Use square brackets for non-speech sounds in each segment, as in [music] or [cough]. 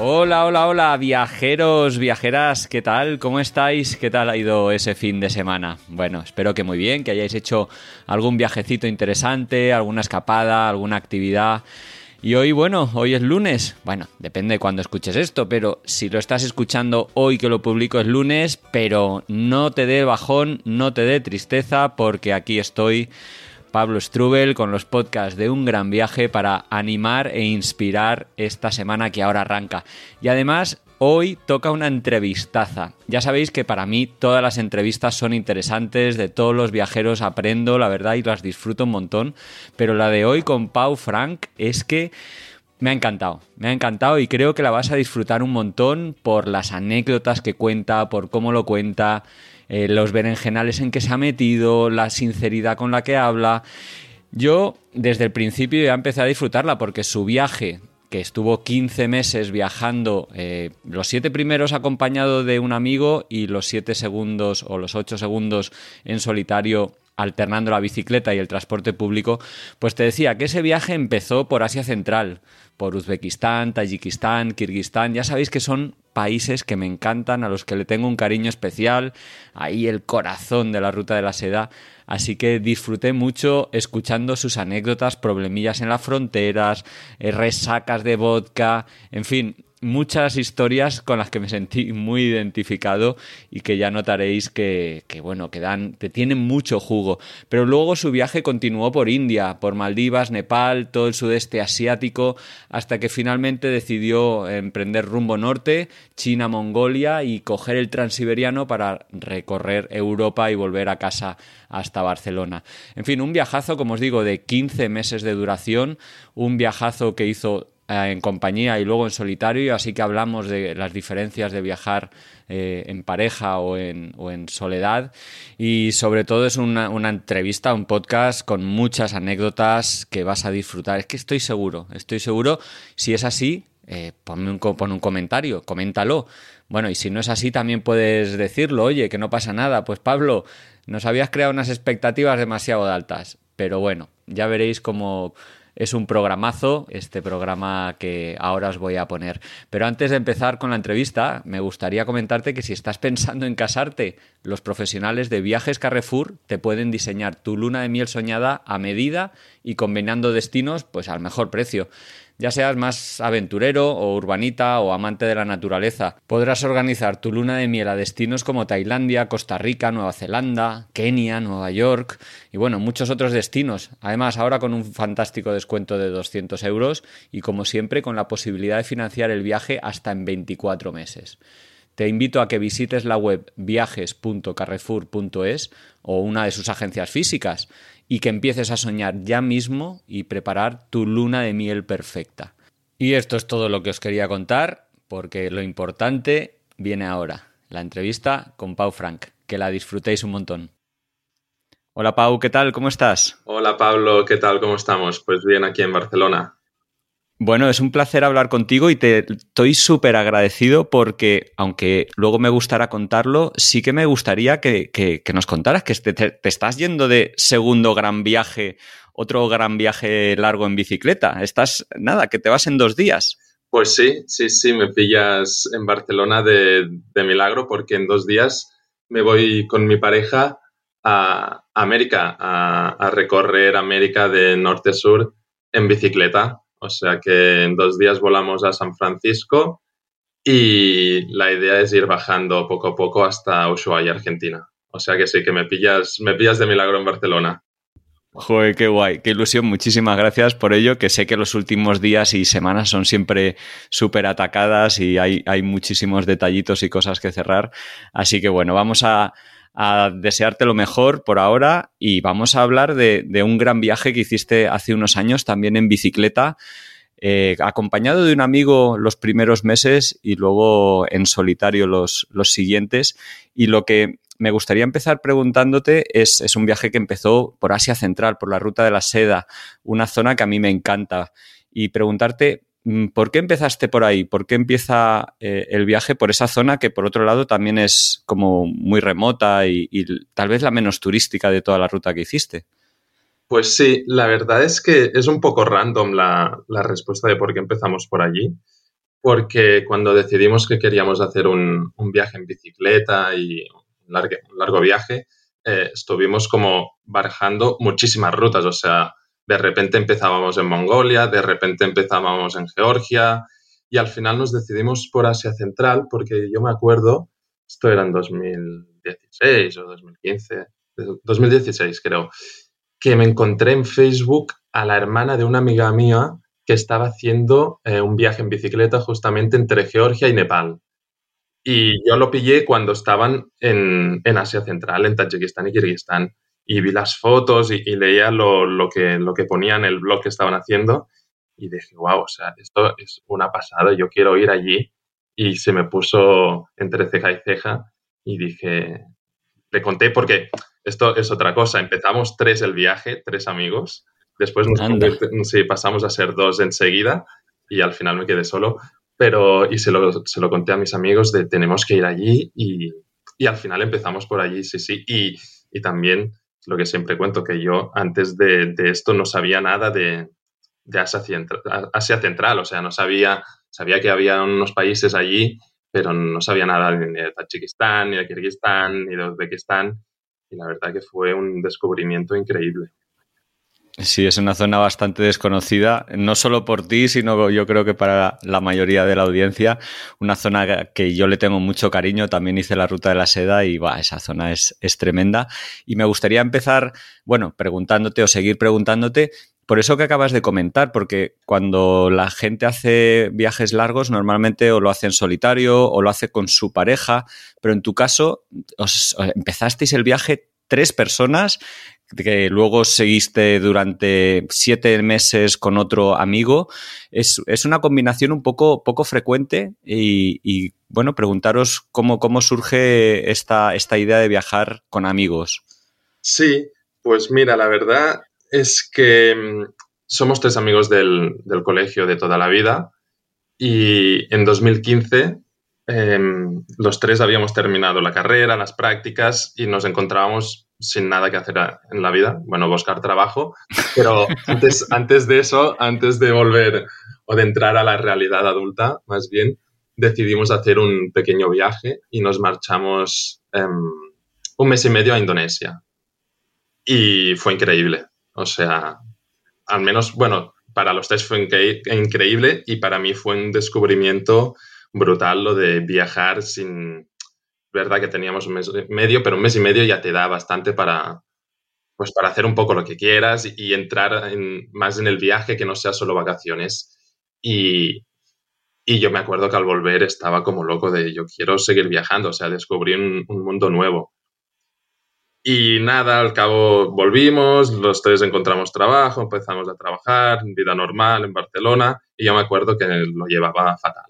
Hola, hola, hola, viajeros, viajeras, ¿qué tal? ¿Cómo estáis? ¿Qué tal ha ido ese fin de semana? Bueno, espero que muy bien, que hayáis hecho algún viajecito interesante, alguna escapada, alguna actividad. Y hoy, bueno, hoy es lunes. Bueno, depende de cuándo escuches esto, pero si lo estás escuchando hoy que lo publico es lunes, pero no te dé bajón, no te dé tristeza, porque aquí estoy Pablo Strubel con los podcasts de Un Gran Viaje para animar e inspirar esta semana que ahora arranca. Y además, hoy toca una entrevistaza. Ya sabéis que para mí todas las entrevistas son interesantes, de todos los viajeros aprendo, la verdad, y las disfruto un montón. Pero la de hoy con Pau Frank es que... Me ha encantado, me ha encantado y creo que la vas a disfrutar un montón por las anécdotas que cuenta, por cómo lo cuenta, eh, los berenjenales en que se ha metido, la sinceridad con la que habla. Yo desde el principio ya empecé a disfrutarla porque su viaje, que estuvo 15 meses viajando, eh, los siete primeros acompañado de un amigo y los siete segundos o los ocho segundos en solitario alternando la bicicleta y el transporte público, pues te decía que ese viaje empezó por Asia Central, por Uzbekistán, Tayikistán, Kirguistán, ya sabéis que son países que me encantan, a los que le tengo un cariño especial, ahí el corazón de la ruta de la seda, así que disfruté mucho escuchando sus anécdotas, problemillas en las fronteras, eh, resacas de vodka, en fin, muchas historias con las que me sentí muy identificado y que ya notaréis que, bueno, que dan, que tienen mucho jugo. Pero luego su viaje continuó por India, por Maldivas, Nepal, todo el sudeste asiático, hasta que finalmente decidió emprender rumbo norte, China, Mongolia y coger el transiberiano para recorrer Europa y volver a casa hasta Barcelona. En fin, un viajazo, como os digo, de 15 meses de duración, un viajazo que hizo eh, en compañía y luego en solitario, así que hablamos de las diferencias de viajar eh, en pareja o en, o en, soledad. Y sobre todo es una, entrevista, un podcast con muchas anécdotas que vas a disfrutar. Es que estoy seguro, estoy seguro. Si es así, eh, ponme un, pon un comentario, coméntalo. Bueno, y si no es así, también puedes decirlo, oye, que no pasa nada. Pues Pablo, nos habías creado unas expectativas demasiado altas. Pero bueno, ya veréis cómo es un programazo, este programa que ahora os voy a poner. Pero antes de empezar con la entrevista, me gustaría comentarte que si estás pensando en casarte, los profesionales de Viajes Carrefour te pueden diseñar tu luna de miel soñada a medida y combinando destinos pues al mejor precio. Ya seas más aventurero o urbanita o amante de la naturaleza, podrás organizar tu luna de miel a destinos como Tailandia, Costa Rica, Nueva Zelanda, Kenia, Nueva York y bueno, muchos otros destinos. Además, ahora con un fantástico descuento de 200 euros y como siempre con la posibilidad de financiar el viaje hasta en 24 meses. Te invito a que visites la web viajes.carrefour.es o una de sus agencias físicas y que empieces a soñar ya mismo y preparar tu luna de miel perfecta. Y esto es todo lo que os quería contar, porque lo importante viene ahora, la entrevista con Pau Frank. Que la disfrutéis un montón. Hola Pau, ¿qué tal? ¿Cómo estás? Hola Pablo, ¿qué tal? ¿Cómo estamos? Pues bien, aquí en Barcelona. Bueno, es un placer hablar contigo y te estoy súper agradecido porque, aunque luego me gustará contarlo, sí que me gustaría que, nos contaras que te, estás yendo de segundo gran viaje, otro gran viaje largo en bicicleta. Estás, nada, que te vas en dos días. Pues sí, sí, sí, me pillas en Barcelona de, milagro porque en dos días me voy con mi pareja a América, a, a recorrer América de norte a sur en bicicleta. O sea que en dos días volamos a San Francisco y la idea es ir bajando poco a poco hasta Ushuaia, Argentina. O sea que sí, que me pillas, me pillas de milagro en Barcelona. Joder, qué guay, qué ilusión. Muchísimas gracias por ello, que sé que los últimos días y semanas son siempre súper atacadas y hay, hay muchísimos detallitos y cosas que cerrar. Así que bueno, vamos a, a desearte lo mejor por ahora y vamos a hablar de, un gran viaje que hiciste hace unos años también en bicicleta. eh, acompañado de un amigo los primeros meses y luego en solitario los, los siguientes. Y lo que me gustaría empezar preguntándote es, es un viaje que empezó por Asia Central, por la Ruta de la Seda, una zona que a mí me encanta. Y preguntarte ¿Por qué empezaste por ahí? ¿Por qué empieza eh, el viaje por esa zona que por otro lado también es como muy remota y, tal vez la menos turística de toda la ruta que hiciste? Pues sí, la verdad es que es un poco random la, respuesta de por qué empezamos por allí, porque cuando decidimos que queríamos hacer un, viaje en bicicleta y un largo, viaje, eh, estuvimos como barajando muchísimas rutas, o sea, de repente empezábamos en Mongolia, de repente empezábamos en Georgia y al final nos decidimos por Asia Central porque yo me acuerdo, esto era en 2016 o 2015, 2016 creo, que me encontré en Facebook a la hermana de una amiga mía que estaba haciendo eh, un viaje en bicicleta justamente entre Georgia y Nepal. Y yo lo pillé cuando estaban en, en Asia Central, en Tayikistán y Kirguistán y vi las fotos y, leía lo, que, lo que ponía en el blog que estaban haciendo y dije, wow, o sea, esto es una pasada, yo quiero ir allí. Y se me puso entre ceja y ceja y dije, le conté porque esto es otra cosa, empezamos tres el viaje, tres amigos, después nos sí, pasamos a ser dos enseguida y al final me quedé solo, pero y se lo, se lo conté a mis amigos de tenemos que ir allí y, y al final empezamos por allí, sí, sí, y, y también lo que siempre cuento, que yo antes de, esto no sabía nada de, Asia, Central, o sea, no sabía, sabía que había unos países allí, pero no sabía nada ni de Tayikistán, ni de Kirguistán, ni de Uzbekistán, y la verdad que fue un descubrimiento increíble. Sí, es una zona bastante desconocida, no solo por ti, sino yo creo que para la mayoría de la audiencia. Una zona que yo le tengo mucho cariño, también hice la ruta de la seda y va, esa zona es, es tremenda. Y me gustaría empezar, bueno, preguntándote o seguir preguntándote por eso que acabas de comentar, porque cuando la gente hace viajes largos, normalmente o lo hace en solitario o lo hace con su pareja, pero en tu caso, os, empezasteis el viaje tres personas que luego seguiste durante siete meses con otro amigo, es, una combinación un poco, poco frecuente y, bueno, preguntaros cómo, cómo surge esta, esta idea de viajar con amigos. Sí, pues mira, la verdad es que mm, somos tres amigos del, del colegio de toda la vida y en 2015 Em, los tres habíamos terminado la carrera, las prácticas y nos encontrábamos sin nada que hacer en la vida, bueno, buscar trabajo, pero antes, [laughs] antes de eso, antes de volver o de entrar a la realidad adulta, más bien, decidimos hacer un pequeño viaje y nos marchamos em, un mes y medio a Indonesia. Y fue increíble. O sea, al menos, bueno, para los tres fue increíble y para mí fue un descubrimiento brutal lo de viajar sin, verdad que teníamos un mes y medio, pero un mes y medio ya te da bastante para, pues para hacer un poco lo que quieras y, entrar más en el viaje que no sea solo vacaciones. Y, y, yo me acuerdo que al volver estaba como loco de yo quiero seguir viajando, o sea, descubrí un, un mundo nuevo. Y nada, al cabo volvimos, los tres encontramos trabajo, empezamos a trabajar, vida normal en Barcelona, y yo me acuerdo que lo llevaba fatal.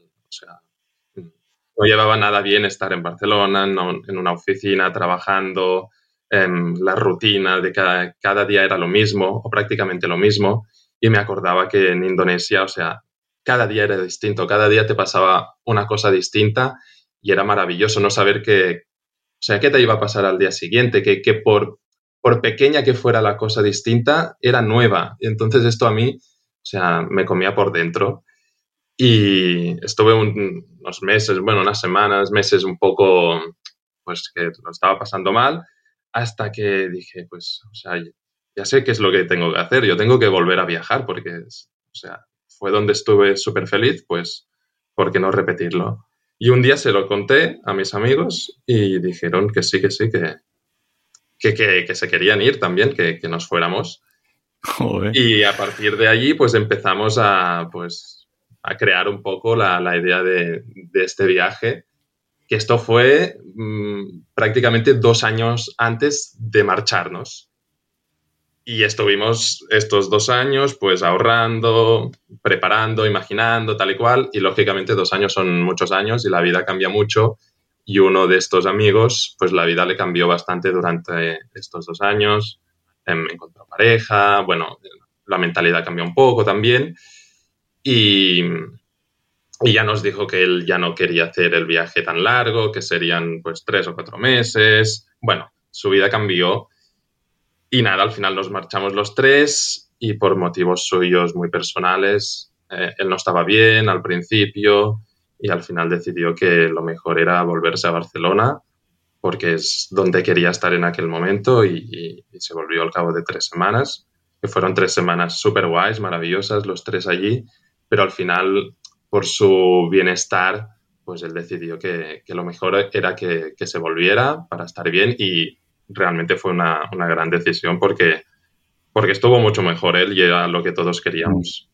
No llevaba nada bien estar en Barcelona, en una oficina, trabajando, en la rutina de cada, cada día era lo mismo o prácticamente lo mismo. Y me acordaba que en Indonesia, o sea, cada día era distinto, cada día te pasaba una cosa distinta y era maravilloso no saber qué, o sea, qué te iba a pasar al día siguiente, que, que por, por pequeña que fuera la cosa distinta, era nueva. Y entonces esto a mí, o sea, me comía por dentro. Y estuve unos meses, bueno, unas semanas, meses un poco, pues que lo estaba pasando mal, hasta que dije, pues, o sea, ya sé qué es lo que tengo que hacer, yo tengo que volver a viajar porque, o sea, fue donde estuve súper feliz, pues, ¿por qué no repetirlo? Y un día se lo conté a mis amigos y dijeron que sí, que sí, que, que, que, se querían ir también, que, que nos fuéramos. Y a partir de allí, pues empezamos a, pues, a crear un poco la, idea de, este viaje, que esto fue mm, prácticamente dos años antes de marcharnos. y estuvimos estos dos años pues ahorrando, preparando, imaginando, tal y cual, y lógicamente dos años son muchos años y la vida cambia mucho. Y uno de estos amigos pues la vida le cambió bastante durante estos dos años, em, encontró pareja, bueno, la mentalidad cambió un poco también y, ya nos dijo que él ya no quería hacer el viaje tan largo, que serían pues tres o cuatro meses, bueno, su vida cambió y nada, al final nos marchamos los tres y por motivos suyos muy personales, eh, él no estaba bien al principio y al final decidió que lo mejor era volverse a Barcelona porque es donde quería estar en aquel momento y, se volvió al cabo de tres semanas, que fueron tres semanas súper guays, maravillosas, los tres allí, pero al final, por su bienestar, pues él decidió que, que lo mejor era que, que, se volviera para estar bien y realmente fue una, una, gran decisión porque, porque estuvo mucho mejor él y era lo que todos queríamos.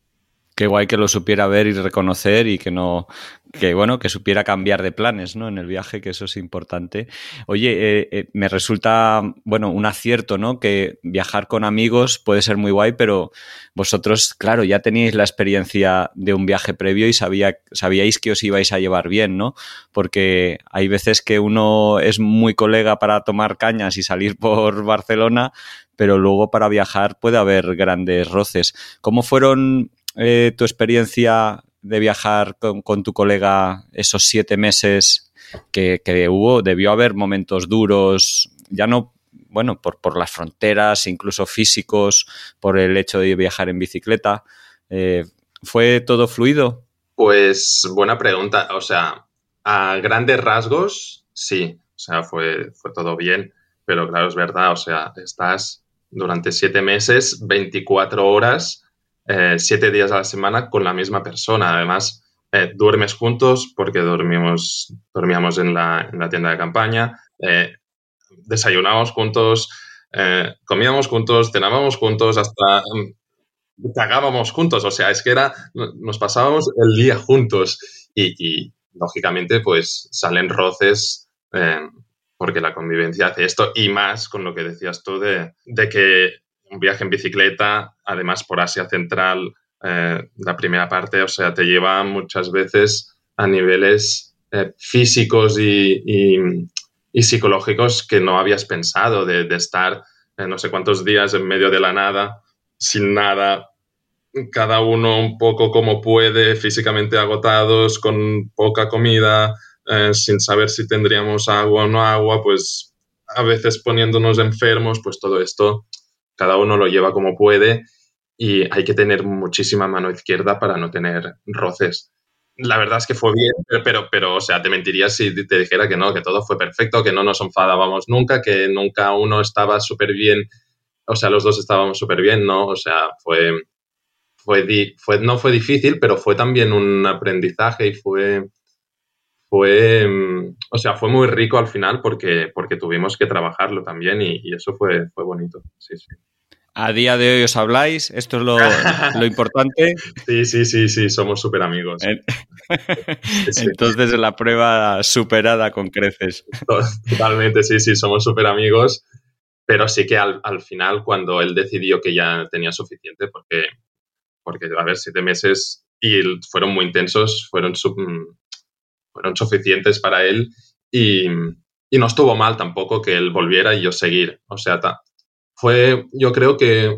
Qué guay que lo supiera ver y reconocer y que no, que bueno, que supiera cambiar de planes, ¿no? En el viaje, que eso es importante. Oye, eh, eh, me resulta, bueno, un acierto, ¿no? Que viajar con amigos puede ser muy guay, pero vosotros, claro, ya teníais la experiencia de un viaje previo y sabía, sabíais que os ibais a llevar bien, ¿no? Porque hay veces que uno es muy colega para tomar cañas y salir [laughs] por Barcelona, pero luego para viajar puede haber grandes roces. ¿Cómo fueron eh, tu experiencia de viajar con, tu colega esos siete meses que, hubo? Debió haber momentos duros, ya no, bueno, por, por las fronteras, incluso físicos, por el hecho de viajar en bicicleta. Eh, ¿Fue todo fluido? Pues buena pregunta. O sea, a grandes rasgos, sí. O sea, fue, fue todo bien. Pero claro, es verdad. O sea, estás durante siete meses, 24 horas eh, siete días a la semana con la misma persona. Además, eh, duermes juntos porque dormimos, dormíamos en la, en la tienda de campaña, eh, desayunábamos juntos, comíamos juntos, cenábamos juntos, hasta mm, cagábamos juntos. O sea, es que era, nos pasábamos el día juntos y, lógicamente, pues salen roces porque la convivencia hace esto y más con lo que decías tú de, de que un viaje en bicicleta, además por Asia Central, eh, la primera parte, o sea, te lleva muchas veces a niveles eh, físicos y, psicológicos que no habías pensado, de, estar eh, no sé cuántos días en medio de la nada, sin nada, cada uno un poco como puede, físicamente agotados, con poca comida, sin saber si tendríamos agua o no agua, pues a veces poniéndonos enfermos, pues todo esto cada uno lo lleva como puede y hay que tener muchísima mano izquierda para no tener roces. La verdad es que fue bien, pero, pero, o sea, te mentiría si te dijera que no, que todo fue perfecto, que no nos enfadábamos nunca, que nunca uno estaba súper bien, o sea, los dos estábamos súper bien, ¿no? O sea, fue, fue, fue, no fue difícil, pero fue también un aprendizaje y fue, fue, o sea, fue muy rico al final porque, porque tuvimos que trabajarlo también y, y eso fue, fue bonito, sí, sí. A día de hoy os habláis, esto es lo, [laughs] lo importante. Sí, sí, sí, sí, somos súper amigos. Entonces la prueba superada con creces. Totalmente, sí, sí, somos súper amigos, pero sí que al, al, final cuando él decidió que ya tenía suficiente, porque, porque a ver, siete meses y fueron muy intensos, fueron, fueron suficientes para él y, y no estuvo mal tampoco que él volviera y yo seguir. O sea, fue yo creo que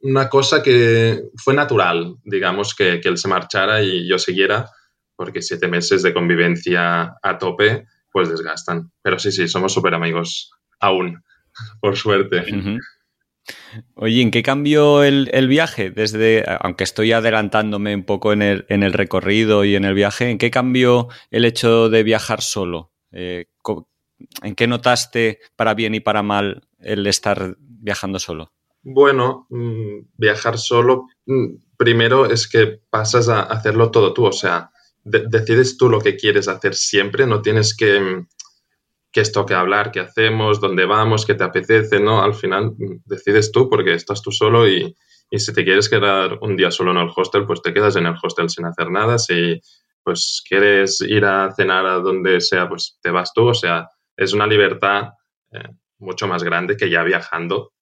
una cosa que fue natural, digamos, que, que, él se marchara y yo siguiera, porque siete meses de convivencia a tope, pues desgastan. Pero sí, sí, somos súper amigos aún, [laughs] por suerte. Oye, ¿en qué cambió el, viaje? Desde, aunque estoy adelantándome un poco en el, recorrido y en el viaje, ¿en qué cambió el hecho de viajar solo? Eh, ¿En qué notaste para bien y para mal el estar viajando solo? Bueno, mm, viajar solo, mm, primero es que pasas a hacerlo todo tú, o sea, decides tú lo que quieres hacer siempre, no tienes que, mm, que esto que hablar, qué hacemos, dónde vamos, qué te apetece, ¿no? Al final decides tú porque estás tú solo y, y si te quieres quedar un día solo en el hostel, pues te quedas en el hostel sin hacer nada. Si pues quieres ir a cenar a donde sea, pues te vas tú. O sea, es una libertad eh, mucho más grande que ya viajando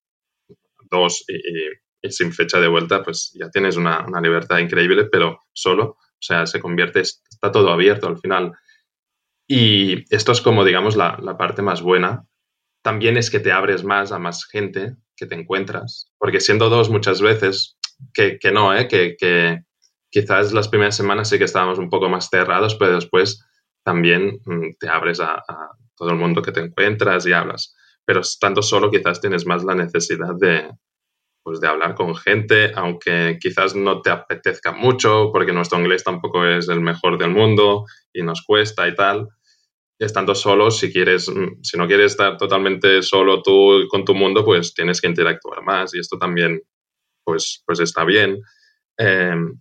dos y, sin fecha de vuelta, pues ya tienes una, libertad increíble, pero solo, o sea, se convierte, está todo abierto al final. Y esto es como, digamos, la, la parte más buena. También es que te abres más a más gente que te encuentras, porque siendo dos muchas veces, que, que no, ¿eh? que, que quizás las primeras semanas sí que estábamos un poco más cerrados, pero después también mm, te abres a, todo el mundo que te encuentras y hablas. Pero estando solo quizás tienes más la necesidad de, pues, de hablar con gente, aunque quizás no te apetezca mucho, porque nuestro inglés tampoco es el mejor del mundo y nos cuesta y tal. Estando solo, si quieres, mm, si no quieres estar totalmente solo tú con tu mundo, pues tienes que interactuar más y esto también, pues, pues está bien. Em,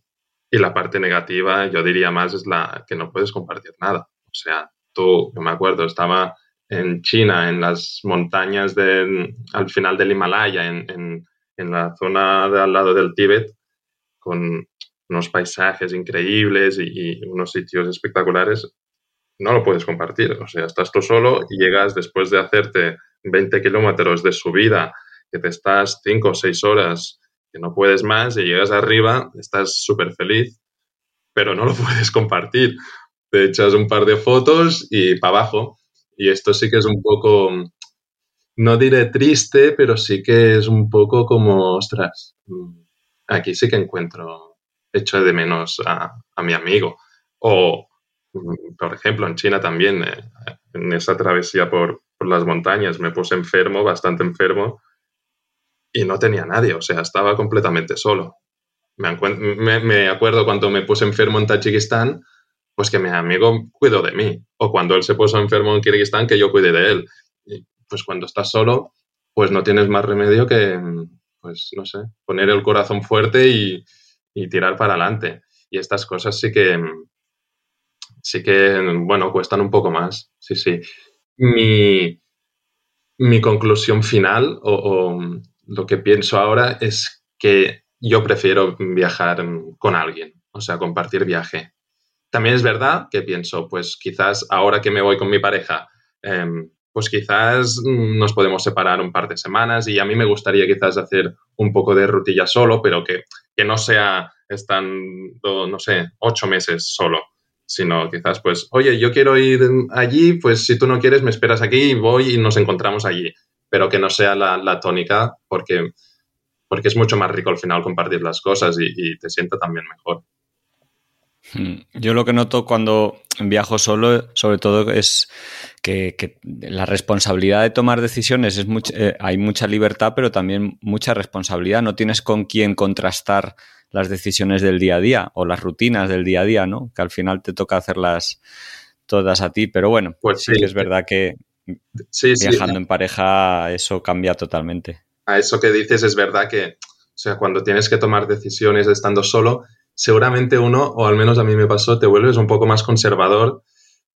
y la parte negativa, yo diría más, es la que no puedes compartir nada. O sea, tú, yo me acuerdo, estaba en China, en las montañas de, al final del Himalaya, en, en, la zona al lado del Tíbet, con unos paisajes increíbles y, unos sitios espectaculares, no lo puedes compartir. O sea, estás tú solo y llegas después de hacerte 20 kilómetros de subida, que te estás 5 o 6 horas, que no puedes más, y llegas arriba, estás súper feliz, pero no lo [laughs] puedes compartir te echas un par de fotos y para abajo. Y esto sí que es un poco, no diré triste, pero sí que es un poco como, ostras, aquí sí que encuentro, echo de menos a, mi amigo. O, por ejemplo, en China también, eh, en esa travesía por, las montañas, me puse enfermo, bastante enfermo, y no tenía nadie, o sea, estaba completamente solo. Me, me, acuerdo cuando me puse enfermo en Tayikistán, pues que mi amigo cuidó de mí. O cuando él se puso enfermo en Kirguistán, que yo cuide de él. pues cuando estás solo, pues no tienes más remedio que, pues no sé, poner el corazón fuerte y, tirar para adelante. Y estas cosas sí que, sí que, bueno, cuestan un poco más. Sí, sí. Mi, mi conclusión final o, lo que pienso ahora es que yo prefiero viajar con alguien, o sea, compartir viaje también es verdad que pienso, pues quizás ahora que me voy con mi pareja, em, pues quizás nos podemos separar un par de semanas y a mí me gustaría quizás hacer un poco de rutilla solo, pero que, no sea estando, no sé, ocho meses solo, sino quizás pues, oye, yo quiero ir allí, pues si tú no quieres me esperas aquí, voy y nos encontramos allí, pero que no sea la, tónica porque, porque es mucho más rico al final compartir las cosas y, y te sienta también mejor. [laughs] Yo lo que noto cuando viajo solo, sobre todo, es que, la responsabilidad de tomar decisiones es eh, hay mucha libertad, pero también mucha responsabilidad. No tienes con quién contrastar las decisiones del día a día o las rutinas del día a día, ¿no? Que al final te toca hacerlas todas a ti. Pero bueno, pues sí, que es verdad que viajando en pareja eso cambia totalmente. A eso que dices es verdad que, o sea, cuando tienes que tomar decisiones estando solo, seguramente uno, o al menos a mí me pasó, te vuelves un poco más conservador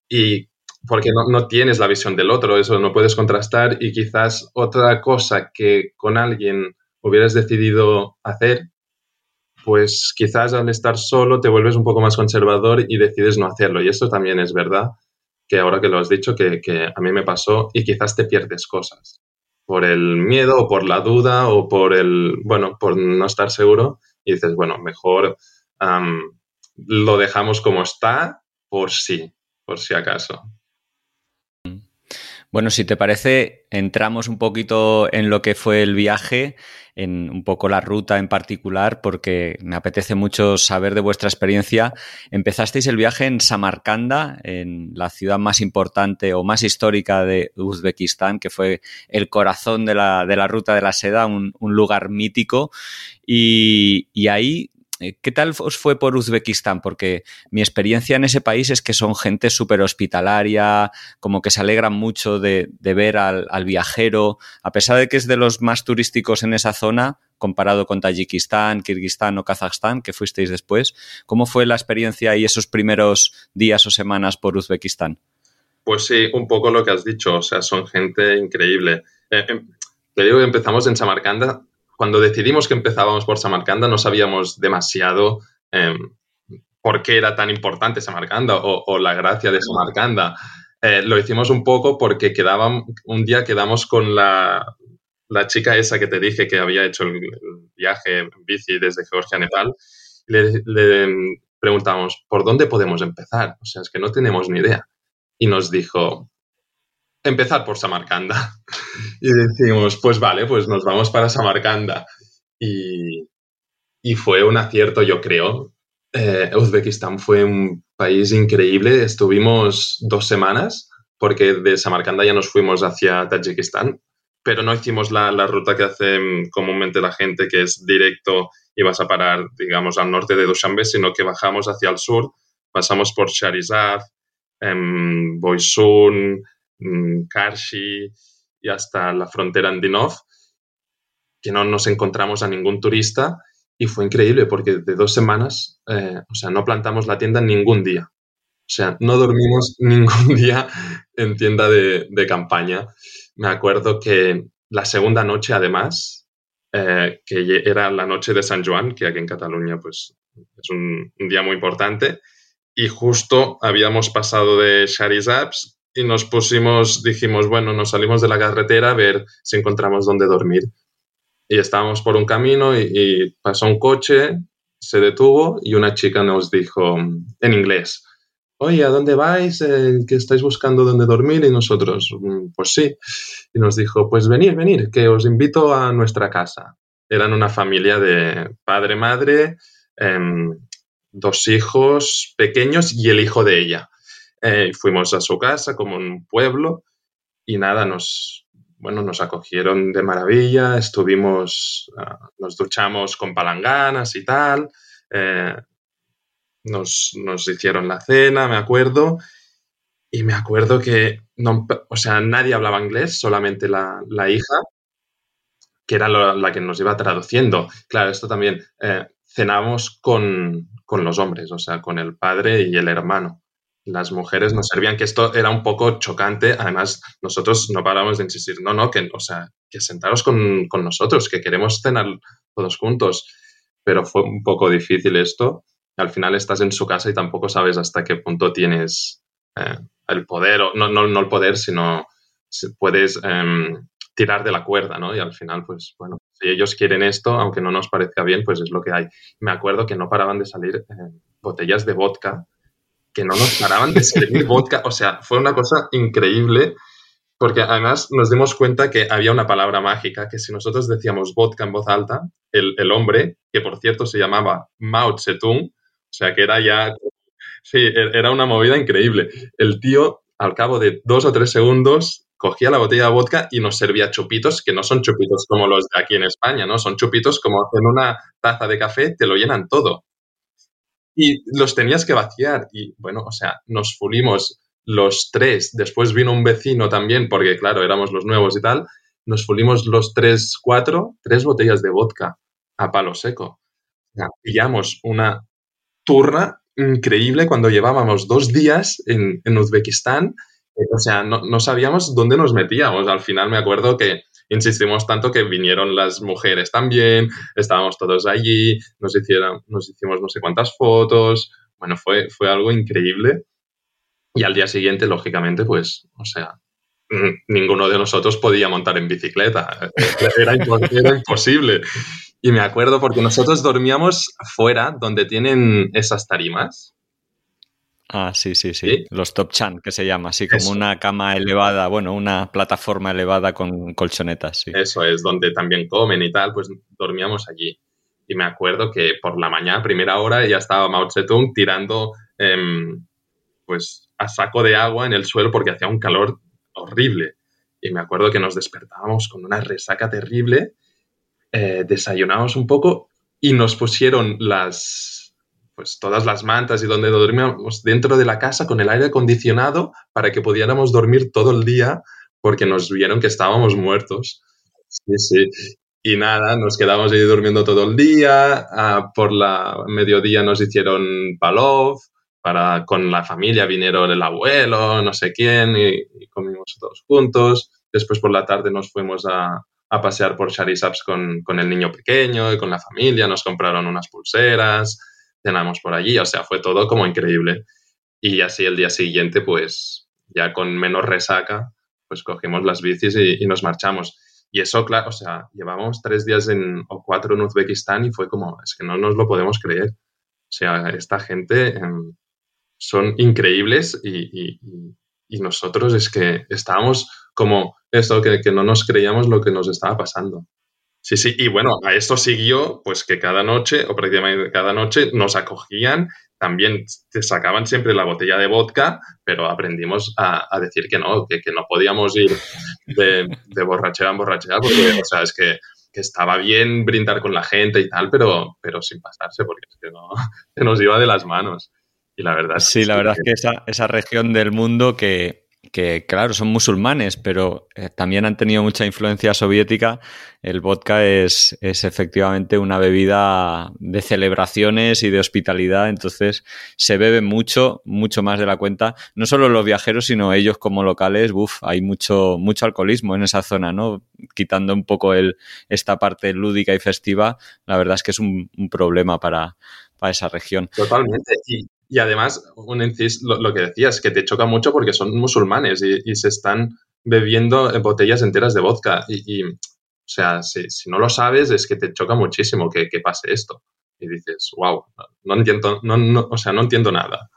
y porque no, tienes la visión del otro, eso no puedes contrastar y quizás otra cosa que con alguien hubieras decidido hacer, pues quizás al estar solo te vuelves un poco más conservador y decides no hacerlo. Y eso también es verdad, que ahora que lo has dicho, que, que a mí me pasó y quizás te pierdes cosas por el miedo o por la duda o por el, bueno, por no estar seguro y dices, bueno, mejor lo dejamos como está por si, por si acaso. Bueno, si te parece, entramos un poquito en lo que fue el viaje, en un poco la ruta en particular, porque me apetece mucho saber de vuestra experiencia. Empezasteis el viaje en Samarcanda, en la ciudad más importante o más histórica de Uzbekistán, que fue el corazón de la, de la ruta de la seda, un, lugar mítico. Y, y ahí ¿Qué tal os fue por Uzbekistán? Porque mi experiencia en ese país es que son gente súper hospitalaria, como que se alegran mucho de, ver al, viajero, a pesar de que es de los más turísticos en esa zona, comparado con Tayikistán, Kirguistán o Kazajstán, que fuisteis después. ¿Cómo fue la experiencia y esos primeros días o semanas por Uzbekistán? Pues sí, un poco lo que has dicho, o sea, son gente increíble. Eh, em, te digo que empezamos en Samarcanda cuando decidimos que empezábamos por Samarcanda no sabíamos demasiado em, por qué era tan importante Samarcanda o, la gracia de Samarcanda. Eh, lo hicimos un poco porque quedaban, un día quedamos con la, la chica esa que te dije que había hecho el, viaje en bici desde Georgia a Nepal, le, le preguntamos, ¿por dónde podemos empezar? O sea, es que no tenemos ni idea. Y nos dijo, empezar por Samarcanda. [laughs] y decimos, pues vale, pues nos vamos para Samarcanda. Y, y fue un acierto, yo creo. Eh, Uzbekistán fue un país increíble. Estuvimos dos semanas porque de Samarcanda ya nos fuimos hacia Tayikistán, pero no hicimos la, la ruta que hace comúnmente la gente, que es directo y vas a parar, digamos, al norte de Dushanbe, sino que bajamos hacia el sur, pasamos por Sharizad, eh, Boisun, Karshi y hasta la frontera Andinov, que no nos encontramos a ningún turista y fue increíble porque de dos semanas, eh, o sea, no plantamos la tienda ningún día. O sea, no dormimos [laughs] ningún día en tienda de, de campaña. Me acuerdo que la segunda noche, además, eh, que era la noche de San Juan, que aquí en Cataluña pues, es un, día muy importante, y justo habíamos pasado de Sharizaps y nos pusimos, dijimos, bueno, nos salimos de la carretera a ver si encontramos dónde dormir. Y estábamos por un camino y, pasó un coche, se detuvo y una chica nos dijo en inglés, oye, ¿a dónde vais? Eh, ¿Que estáis buscando dónde dormir? Y nosotros, mm, pues sí y nos dijo, pues venir, venir, que os invito a nuestra casa. Eran una familia de padre, madre, em, dos hijos pequeños y el hijo de ella. Eh, fuimos a su casa como un pueblo y nada, nos, bueno, nos acogieron de maravilla, estuvimos, ah, nos duchamos con palanganas y tal, eh, nos, nos hicieron la cena, me acuerdo, y me acuerdo que, no, o sea, nadie hablaba inglés, solamente la, hija, que era la que nos iba traduciendo. Claro, esto también, eh, cenamos con, los hombres, o sea, con el padre y el hermano. Las mujeres nos servían, que esto era un poco chocante. Además, nosotros no paramos de insistir, no, no, que, o sea, que sentaros con, nosotros, que queremos cenar todos juntos. Pero fue un poco difícil esto. Al final estás en su casa y tampoco sabes hasta qué punto tienes eh, el poder, no, no, no, el poder, sino puedes em, tirar de la cuerda, ¿no? Y al final, pues bueno, si ellos quieren esto, aunque no nos parezca bien, pues es lo que hay. Me acuerdo que no paraban de salir eh, botellas de vodka, que no nos paraban de servir [laughs] vodka, o sea, fue una cosa increíble. Porque además nos dimos cuenta que había una palabra mágica, que si nosotros decíamos vodka en voz alta, el, el hombre, que por cierto se llamaba Mao Zedong, o sea que era ya Sí, e-, era una movida increíble. El tío, al cabo de dos o tres segundos, cogía la botella de vodka y nos servía chupitos, que no son chupitos como los de aquí en España, ¿no? Son chupitos como en una taza de café, te lo llenan todo. Y los tenías que vaciar. Y bueno, o sea, nos fulimos los tres. Después vino un vecino también, porque claro, éramos los nuevos y tal. Nos fulimos los tres, cuatro, tres botellas de vodka a palo seco. pillamos una turra increíble cuando llevábamos dos días en, en Uzbekistán. Eh, o sea, no, sabíamos dónde nos metíamos. Al final me acuerdo que insistimos tanto que vinieron las mujeres también, estábamos todos allí, nos, hicieron, nos hicimos no sé cuántas fotos. Bueno, fue, fue algo increíble. Y al día siguiente, lógicamente, pues, o sea, ninguno de nosotros podía montar en bicicleta. [laughs] Era, era imposible. Y me acuerdo porque nosotros dormíamos fuera, donde tienen esas tarimas. Ah, sí, sí, sí. Los top chan, que se llama, así como una cama elevada, bueno, una plataforma elevada con colchonetas. Sí. Eso es, donde también comen y tal, pues dormíamos allí. Y me acuerdo que por la mañana, primera hora, ya estaba Mao Zedong tirando em, pues a saco de agua en el suelo porque hacía un calor horrible. Y me acuerdo que nos despertábamos con una resaca terrible eh, desayunamos un poco y nos pusieron las, pues todas las mantas y donde dormíamos dentro de la casa con el aire acondicionado para que pudiéramos dormir todo el día porque nos vieron que estábamos muertos. Sí, sí. Y nada, nos quedamos ahí durmiendo todo el día. Ah, por la mediodía nos hicieron palov. Para, con la familia vinieron el abuelo, no sé quién, y, comimos todos juntos. Después por la tarde nos fuimos a, a pasear por Sharisaps con, con el niño pequeño y con la familia, nos compraron unas pulseras, cenamos por allí, o sea, fue todo como increíble. Y así el día siguiente, pues ya con menos resaca, pues cogimos las bicis y, nos marchamos. Y eso, claro, o sea, llevamos tres días en, o cuatro en Uzbekistán y fue como, es que no nos lo podemos creer. O sea, esta gente em, son increíbles y, y, nosotros es que estábamos como esto, que, que no nos creíamos lo que nos estaba pasando. Sí, sí, y bueno, a esto siguió, pues que cada noche, o prácticamente cada noche, nos acogían, también te sacaban siempre la botella de vodka, pero aprendimos a, decir que no, que, no podíamos ir de, de, borrachera en borrachera, porque, o sea, es que, estaba bien brindar con la gente y tal, pero, pero sin pasarse, porque es que no, se nos iba de las manos. Y la verdad. Sí, la verdad es que esa, esa región del mundo que, que claro, son musulmanes, pero eh, también han tenido mucha influencia soviética. El vodka es, es, efectivamente una bebida de celebraciones y de hospitalidad, entonces se bebe mucho, mucho más de la cuenta. No solo los viajeros, sino ellos como locales, Uf, hay mucho, mucho alcoholismo en esa zona, ¿no? Quitando un poco el, esta parte lúdica y festiva, la verdad es que es un, problema para, para esa región. Totalmente. Y, y además, un lo, lo, que decías, que te choca mucho porque son musulmanes y, se están bebiendo botellas enteras de vodka. Y, o sea, si, no lo sabes, es que te choca muchísimo que, pase esto. Y dices, wow, no entiendo, no, o sea, no entiendo nada.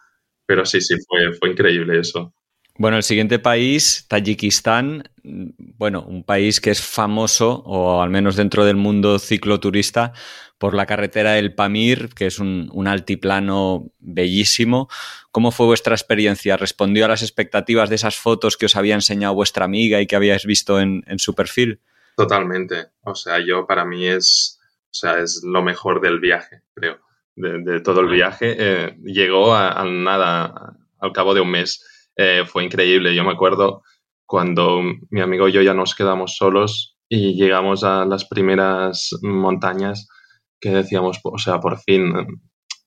Pero sí, sí, fue, fue increíble eso. Bueno, el siguiente país, Tayikistán, bueno, un país que es famoso, o al menos dentro del mundo cicloturista, por la carretera del Pamir, que es un, altiplano bellísimo. ¿Cómo fue vuestra experiencia? ¿Respondió a las expectativas de esas fotos que os había enseñado vuestra amiga y que habíais visto en, su perfil? Totalmente. O sea, yo para mí es, o sea, es lo mejor del viaje, creo. De, todo el viaje. Eh, llegó a, nada, al cabo de un mes. Eh, fue increíble. Yo me acuerdo cuando mi amigo y yo ya nos quedamos solos y llegamos a las primeras montañas que decíamos, o sea, por fin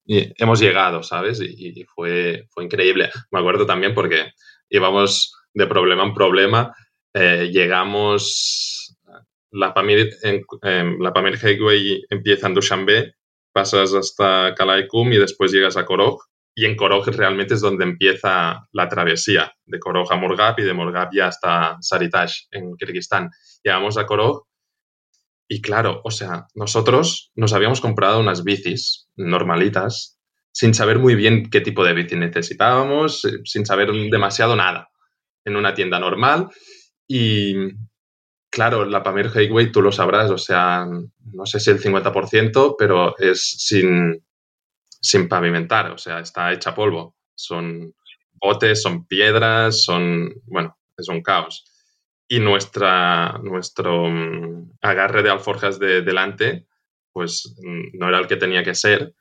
hemos llegado, ¿sabes? Y, fue, fue increíble. Me acuerdo también porque íbamos de problema en problema, eh, llegamos, la Pamir, en, la Pamir Highway empieza en Dushanbe, pasas hasta Kalaikum y después llegas a Korog. Y en Korog realmente es donde empieza la travesía, de Korog a Morgab y de Morgab ya hasta Saritash, en Kirguistán. Llegamos a Korog y claro, o sea, nosotros nos habíamos comprado unas bicis normalitas sin saber muy bien qué tipo de bici necesitábamos, eh, sin saber demasiado nada, en una tienda normal. Y claro, la Pamir Highway tú lo sabrás, o sea, no sé si el 50%, pero es sin, sin pavimentar, o sea, está hecha polvo. Son botes, son piedras, son, bueno, es un caos y nuestra, nuestro mm, agarre de alforjas de delante pues mm, no era el que tenía que ser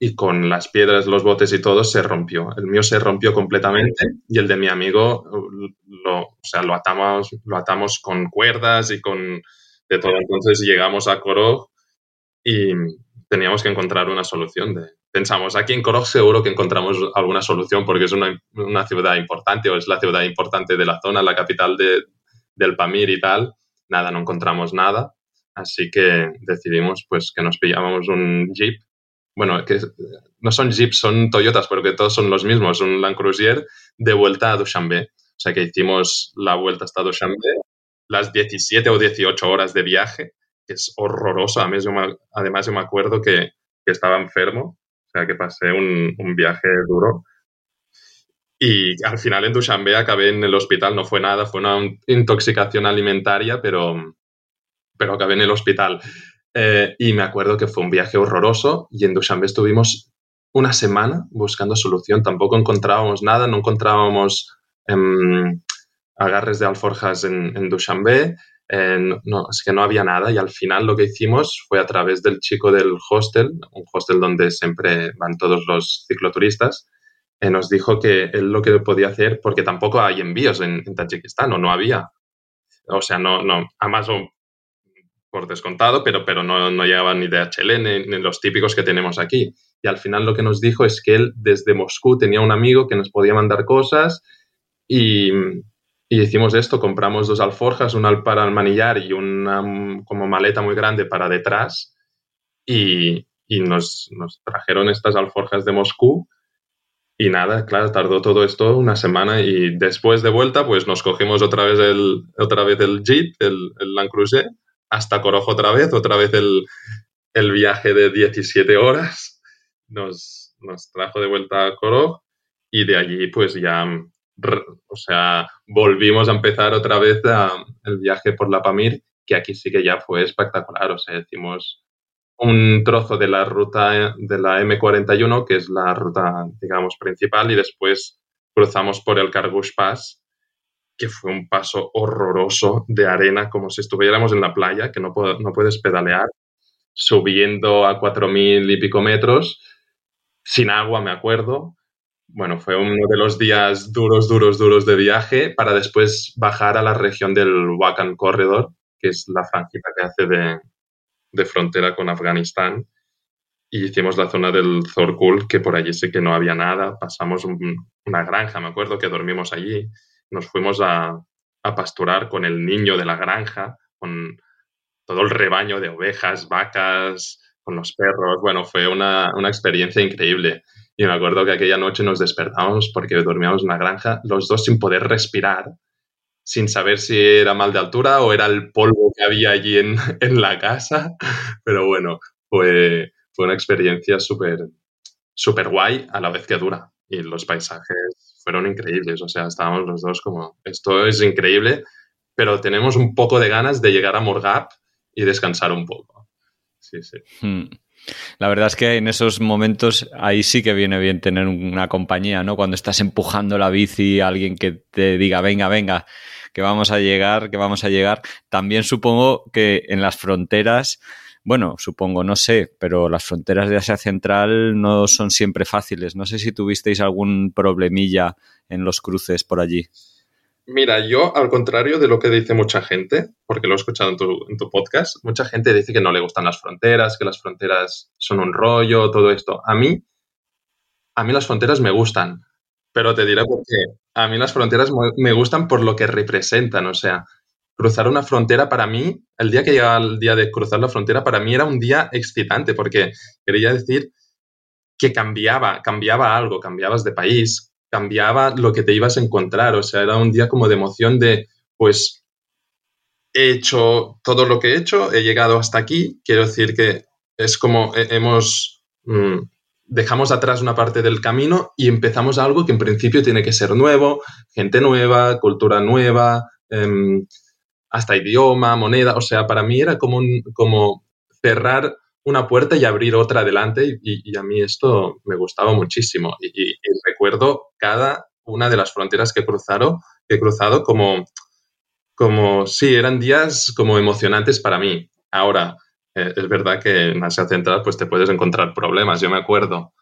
y con las piedras, los botes y todo se rompió. El mío se rompió completamente y el de mi amigo lo, o sea, lo, atamos, lo atamos con cuerdas y con de todo. Entonces llegamos a Korog y teníamos que encontrar una solución. De, pensamos, aquí en Korog seguro que encontramos alguna solución porque es una, una ciudad importante o es la ciudad importante de la zona, la capital de, del Pamir y tal, nada, no encontramos nada. Así que decidimos pues que nos pillábamos un Jeep. Bueno, que no son Jeeps, son Toyotas, pero que todos son los mismos, un Land Cruiser de vuelta a Dushanbe. O sea que hicimos la vuelta hasta Dushanbe, las 17 o 18 horas de viaje, que es horroroso. Además, yo me, además, yo me acuerdo que, que, estaba enfermo, que pasé un, un viaje duro. Y al final en Dushanbe acabé en el hospital, no fue nada, fue una intoxicación alimentaria, pero, pero acabé en el hospital. Eh, y me acuerdo que fue un viaje horroroso y en Dushanbe estuvimos una semana buscando solución. Tampoco encontrábamos nada, no encontrábamos em, agarres de alforjas en, en Dushanbe, eh, no, es que no había nada y al final lo que hicimos fue a través del chico del hostel, un hostel donde siempre van todos los cicloturistas, eh, nos dijo que él lo que podía hacer, porque tampoco hay envíos en, Tayikistán, o no había. O sea, no, no, Amazon por descontado, pero, pero no, no llegaba ni DHL ni, ni los típicos que tenemos aquí. Y al final lo que nos dijo es que él desde Moscú tenía un amigo que nos podía mandar cosas y, y hicimos esto, compramos dos alforjas, una para el manillar y una como maleta muy grande para detrás y, y nos, nos, trajeron estas alforjas de Moscú. Y nada, claro, tardó todo esto una semana y después de vuelta, pues nos cogimos otra vez el, otra vez el Jeep, el, el Land Cruiser, hasta Corojo otra vez, otra vez el, el viaje de 17 horas. Nos, nos trajo de vuelta a Corojo y de allí pues ya, o sea, volvimos a empezar otra vez el viaje por la Pamir, que aquí sí que ya fue espectacular, o sea, decimos un trozo de la ruta de la M41, que es la ruta, digamos, principal, y después cruzamos por el Cargush Pass, que fue un paso horroroso de arena, como si estuviéramos en la playa, que no, no puedes pedalear, subiendo a 4.000 y pico metros, sin agua, me acuerdo. Bueno, fue uno de los días duros, duros, duros de viaje para después bajar a la región del Wakan Corridor, que es la franquita que hace de, de frontera con Afganistán y hicimos la zona del Zorkul, que por allí sí que no había nada. Pasamos una granja, me acuerdo que dormimos allí. Nos fuimos a, a, pasturar con el niño de la granja, con todo el rebaño de ovejas, vacas, con los perros. Bueno, fue una, una experiencia increíble. Y me acuerdo que aquella noche nos despertamos porque dormíamos en una granja, los dos sin poder respirar, sin saber si era mal de altura o era el polvo que había allí en, [laughs] en la casa. Pero bueno, fue, fue una experiencia súper súper guay a la vez que dura. Y los paisajes fueron increíbles. O sea, estábamos los dos como, esto es increíble, pero tenemos un poco de ganas de llegar a Morgap y descansar un poco. Sí, sí. Hmm. La verdad es que en esos momentos ahí sí que viene bien tener una compañía, ¿no? Cuando estás empujando la bici, alguien que te diga, venga, venga, que vamos a llegar, que vamos a llegar. También supongo que en las fronteras, bueno, supongo, no sé, pero las fronteras de Asia Central no son siempre fáciles. No sé si tuvisteis algún problemilla en los cruces por allí. Mira, yo, al contrario de lo que dice mucha gente, porque lo he escuchado en tu, podcast, mucha gente dice que no le gustan las fronteras, que las fronteras son un rollo, todo esto. A mí, a mí las fronteras me gustan, pero te diré por qué. A mí las fronteras me gustan por lo que representan. O sea, cruzar una frontera para mí, el día que llegaba el día de cruzar la frontera, para mí era un día excitante porque quería decir que cambiaba, cambiaba algo, cambiabas de país, cambiaba lo que te ibas a encontrar. O sea, era un día como de emoción de, pues, he hecho todo lo que he hecho, he llegado hasta aquí. Quiero decir que es como hemos... Mm, dejamos atrás una parte del camino y empezamos algo que en principio tiene que ser nuevo, gente nueva, cultura nueva, em, hasta idioma, moneda. O sea, para mí era como, como cerrar una puerta y abrir otra adelante y, a mí esto me gustaba muchísimo. Y, recuerdo cada una de las fronteras que, cruzaron, que he cruzado como, como, sí, eran días como emocionantes para mí. Ahora, eh, es verdad que en Asia Central pues te puedes encontrar problemas. Yo me acuerdo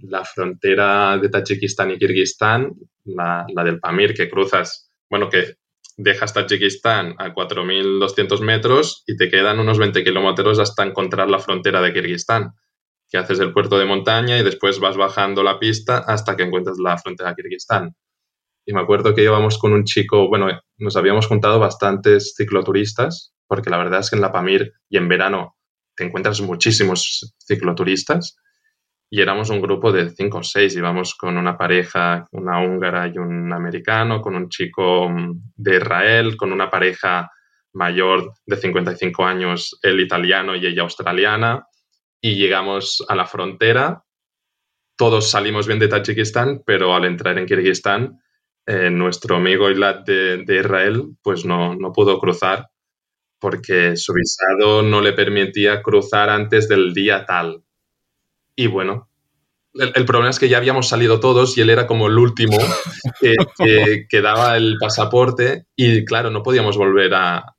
la frontera de Tayikistán y Kirguistán, la, del Pamir, que cruzas, bueno, que dejas Tayikistán a 4.200 metros y te quedan unos 20 kilómetros hasta encontrar la frontera de Kirguistán, que haces el puerto de montaña y después vas bajando la pista hasta que encuentras la frontera de Kirguistán. Y me acuerdo que íbamos con un chico, bueno, nos habíamos juntado bastantes cicloturistas, porque la verdad es que en la Pamir y en verano te encuentras muchísimos cicloturistas y éramos un grupo de cinco o seis. Íbamos con una pareja, una húngara y un americano, con un chico mm, de Israel, con una pareja mayor de 55 años, él italiano y ella australiana. Y llegamos a la frontera. Todos salimos bien de Tayikistán, pero al entrar en Kirguistán, eh, nuestro amigo Ilat de, de, Israel pues no, no pudo cruzar porque su visado no le permitía cruzar antes del día tal. Y bueno, el, problema es que ya habíamos salido todos y él era como el último que, daba el pasaporte y claro, no podíamos volver a,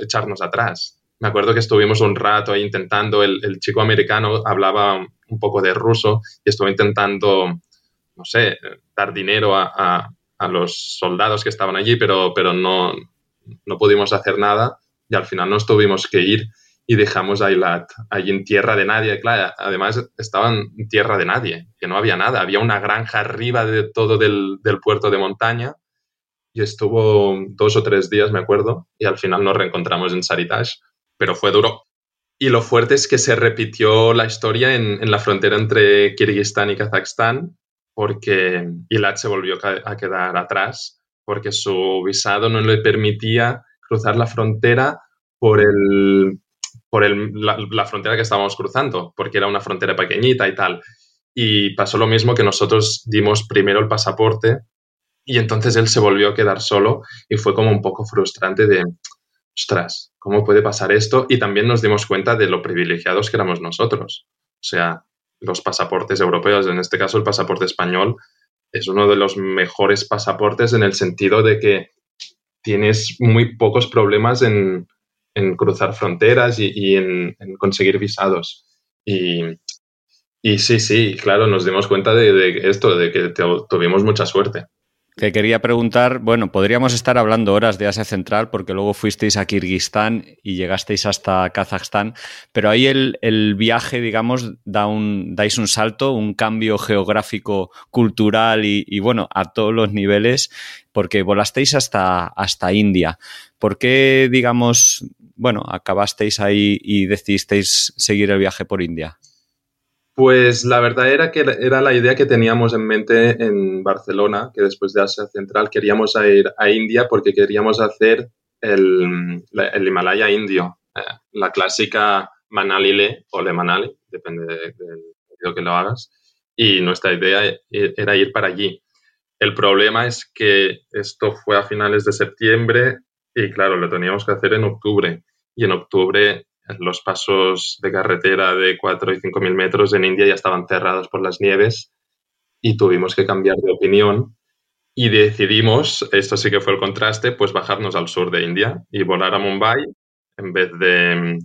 echarnos atrás. Me acuerdo que estuvimos un rato ahí intentando, el, chico americano hablaba un poco de ruso y estuvo intentando, no sé, dar dinero a, a los soldados que estaban allí, pero, pero no, no pudimos hacer nada y al final nos tuvimos que ir y dejamos a Eilat allí en tierra de nadie. Claro, además estaban en tierra de nadie, que no había nada. Había una granja arriba de todo del, del, puerto de montaña y estuvo dos o tres días, me acuerdo, y al final nos reencontramos en Saritash, pero fue duro. Y lo fuerte es que se repitió la historia en, en la frontera entre Kirguistán y Kazajstán, porque Ilat se volvió a quedar atrás porque su visado no le permitía cruzar la frontera por el por el, la, frontera que estábamos cruzando, porque era una frontera pequeñita y tal. Y pasó lo mismo que nosotros dimos primero el pasaporte y entonces él se volvió a quedar solo y fue como un poco frustrante de, ostras, ¿cómo puede pasar esto? Y también nos dimos cuenta de lo privilegiados que éramos nosotros. O sea, los pasaportes europeos, en este caso el pasaporte español, es uno de los mejores pasaportes en el sentido de que tienes muy pocos problemas en, cruzar fronteras y, en, conseguir visados. Y, y, sí, sí, claro, nos dimos cuenta de, esto, de que tuvimos mucha suerte. Te quería preguntar, bueno, podríamos estar hablando horas de Asia Central porque luego fuisteis a Kirguistán y llegasteis hasta Kazajstán, pero ahí el, viaje, digamos, da un, dais un salto, un cambio geográfico, cultural y, bueno, a todos los niveles, porque volasteis hasta, hasta India. ¿Por qué, digamos, bueno, acabasteis ahí y decidisteis seguir el viaje por India? Pues la verdad era que era la idea que teníamos en mente en Barcelona, que después de Asia Central queríamos ir a India porque queríamos hacer el, Himalaya indio, eh, la clásica Manali-Le o Le Manali, depende del de, que lo hagas. Y nuestra idea e, era ir para allí. El problema es que esto fue a finales de septiembre y claro, lo teníamos que hacer en octubre. Y en octubre los pasos de carretera de 4 y 5 mil metros en India ya estaban cerrados por las nieves y tuvimos que cambiar de opinión y decidimos, esto sí que fue el contraste, pues bajarnos al sur de India y volar a Mumbai en vez de,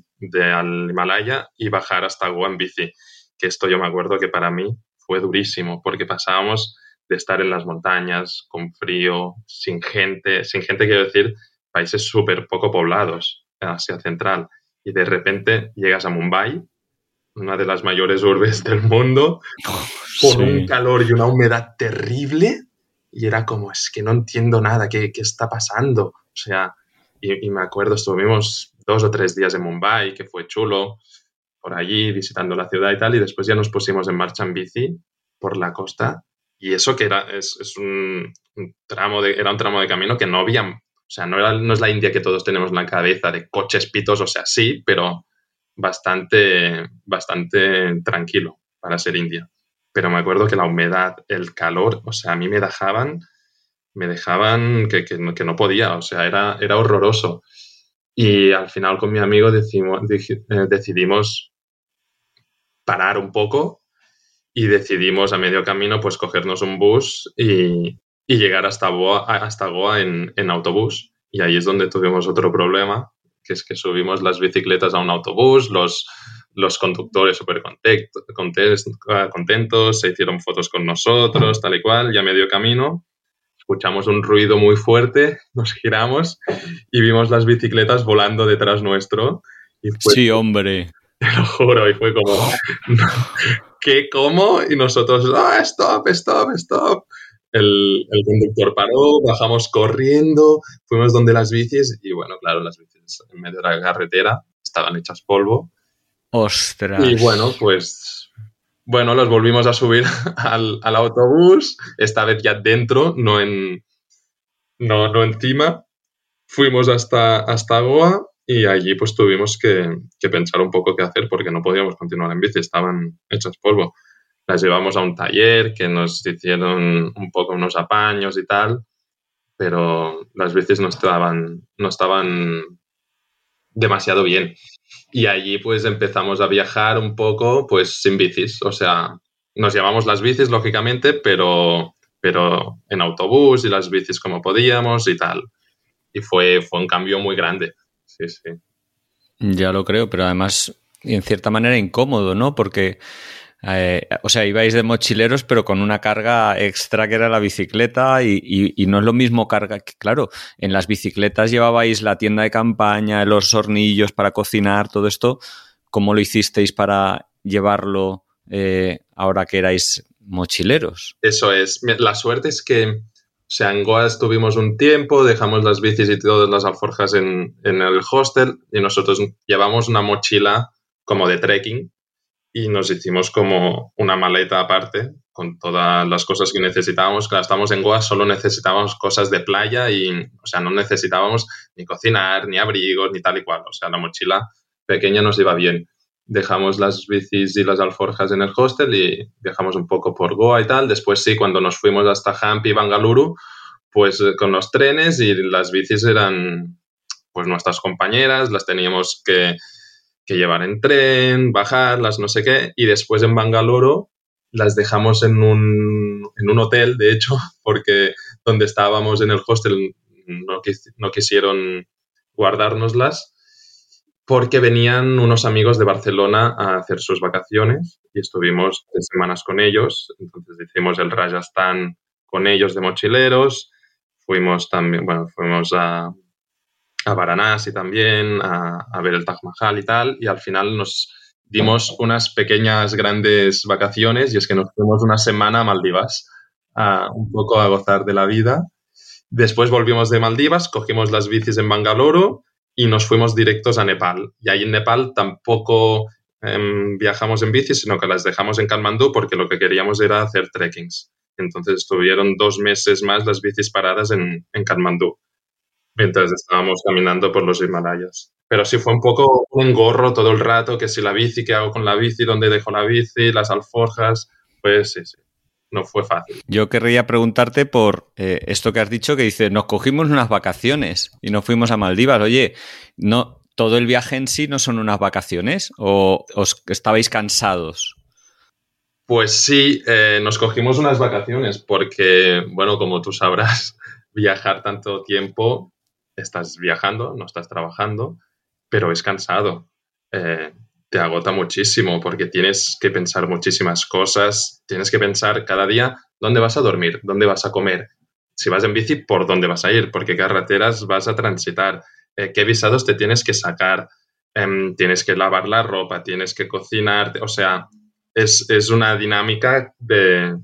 al Himalaya y bajar hasta Goa. Que esto yo me acuerdo que para mí fue durísimo porque pasábamos de estar en las montañas con frío, sin gente, sin gente quiero decir, países súper poco poblados en Asia Central y de repente llegas a Mumbai, una de las mayores urbes del mundo, [laughs] con un calor y una humedad terrible y era como, es que no entiendo nada, ¿qué, qué está pasando? O sea, y, me acuerdo, estuvimos dos o tres días en Mumbai, que fue chulo, por allí visitando la ciudad y tal, y después ya nos pusimos en marcha en bici por la costa y eso que era, es, es un, tramo de, era un tramo de camino que no había o sea, no, es la India que todos tenemos en la cabeza de coches pitos, o sea, sí, pero bastante, bastante tranquilo para ser India. Pero me acuerdo que la humedad, el calor, o sea, a mí me dejaban, me dejaban que, no, podía, o sea, era, era horroroso. Y al final con mi amigo decimos, eh, decidimos parar un poco y decidimos a medio camino pues cogernos un bus y, y llegar hasta Goa, hasta Goa en, en, autobús. Y ahí es donde tuvimos otro problema, que es que subimos las bicicletas a un autobús, los, los conductores súper contentos, se hicieron fotos con nosotros, tal y cual, y a medio camino escuchamos un ruido muy fuerte, [laughs] nos giramos y vimos las bicicletas volando detrás nuestro. Y sí, hombre. [laughs] Te lo juro, y fue como, [laughs] ¿qué? ¿Cómo? Y nosotros, ¡ah, stop, stop, stop! El, conductor paró, bajamos corriendo, fuimos donde las bicis y bueno, claro, las bicis en medio de la carretera estaban hechas polvo. Ostras. Y bueno, pues bueno, los volvimos a subir [laughs] al, autobús, esta vez ya dentro, no en no, no encima. Fuimos hasta, hasta Goa y allí pues tuvimos que, pensar un poco qué hacer porque no podíamos continuar en bici, estaban hechas polvo las llevamos a un taller que nos hicieron un poco unos apaños y tal, pero las bicis no estaban, no estaban demasiado bien. Y allí pues empezamos a viajar un poco pues sin bicis, o sea, nos llevamos las bicis lógicamente, pero, pero en autobús y las bicis como podíamos y tal. Y fue, fue un cambio muy grande, sí, sí. Ya lo creo, pero además en cierta manera incómodo, ¿no? Porque eh, o sea, ibais de mochileros, pero con una carga extra que era la bicicleta y, no es lo mismo carga que, claro, en las bicicletas llevabais la tienda de campaña, los hornillos para cocinar, todo esto. ¿Cómo lo hicisteis para llevarlo eh, ahora que erais mochileros? Eso es. La suerte es que, o sea, en Goa estuvimos un tiempo, dejamos las bicis y todas las alforjas en, en el hostel y nosotros llevamos una mochila como de trekking y nos hicimos como una maleta aparte con todas las cosas que necesitábamos. Cuando estábamos en Goa solo necesitábamos cosas de playa y, o sea, no necesitábamos ni cocinar, ni abrigos, ni tal y cual. O sea, la mochila pequeña nos iba bien. Dejamos las bicis y las alforjas en el hostel y viajamos un poco por Goa y tal. Después sí, cuando nos fuimos hasta Hampi y Bangalore, pues eh, con los trenes y las bicis eran pues nuestras compañeras, las teníamos que, que llevar en tren, bajarlas, no sé qué, y después en Bangalore las dejamos en un, en un hotel, de hecho, [laughs] porque donde estábamos en el hostel no, no quisieron guardárnoslas porque venían unos amigos de Barcelona a hacer sus vacaciones y estuvimos tres semanas con ellos. Entonces hicimos el Rajasthan con ellos de mochileros. Fuimos también, bueno, fuimos a, a Varanasi también, a, ver el Taj Mahal y tal. Y al final nos dimos unas pequeñas, grandes vacaciones y es que nos fuimos una semana a Maldivas, a, un poco a gozar de la vida. Después volvimos de Maldivas, cogimos las bicis en Bangalore y nos fuimos directos a Nepal. Y ahí en Nepal tampoco eh, viajamos en bici, sino que las dejamos en Kathmandú porque lo que queríamos era hacer trekkings. Entonces estuvieron dos meses más las bicis paradas en, en Kathmandú mientras estábamos caminando por los Himalayas. Pero sí fue un poco un engorro todo el rato, que si la bici, ¿qué hago con la bici? ¿Dónde dejo la bici? Las alforjas. Pues sí, sí. No fue fácil. Yo querría preguntarte por eh, esto que has dicho, que dice, nos cogimos unas vacaciones y nos fuimos a Maldivas. Oye, no, todo el viaje en sí no son unas vacaciones o os estabais cansados. Pues sí, eh, nos cogimos unas vacaciones porque, bueno, como tú sabrás, [laughs] viajar tanto tiempo estás viajando, no estás trabajando, pero es cansado. Eh, te agota muchísimo porque tienes que pensar muchísimas cosas, tienes que pensar cada día dónde vas a dormir, dónde vas a comer. Si vas en bici, ¿por dónde vas a ir? Porque carreteras vas a transitar, eh, qué visados te tienes que sacar, em, tienes que lavar la ropa, tienes que cocinar, o sea, es, es una dinámica de,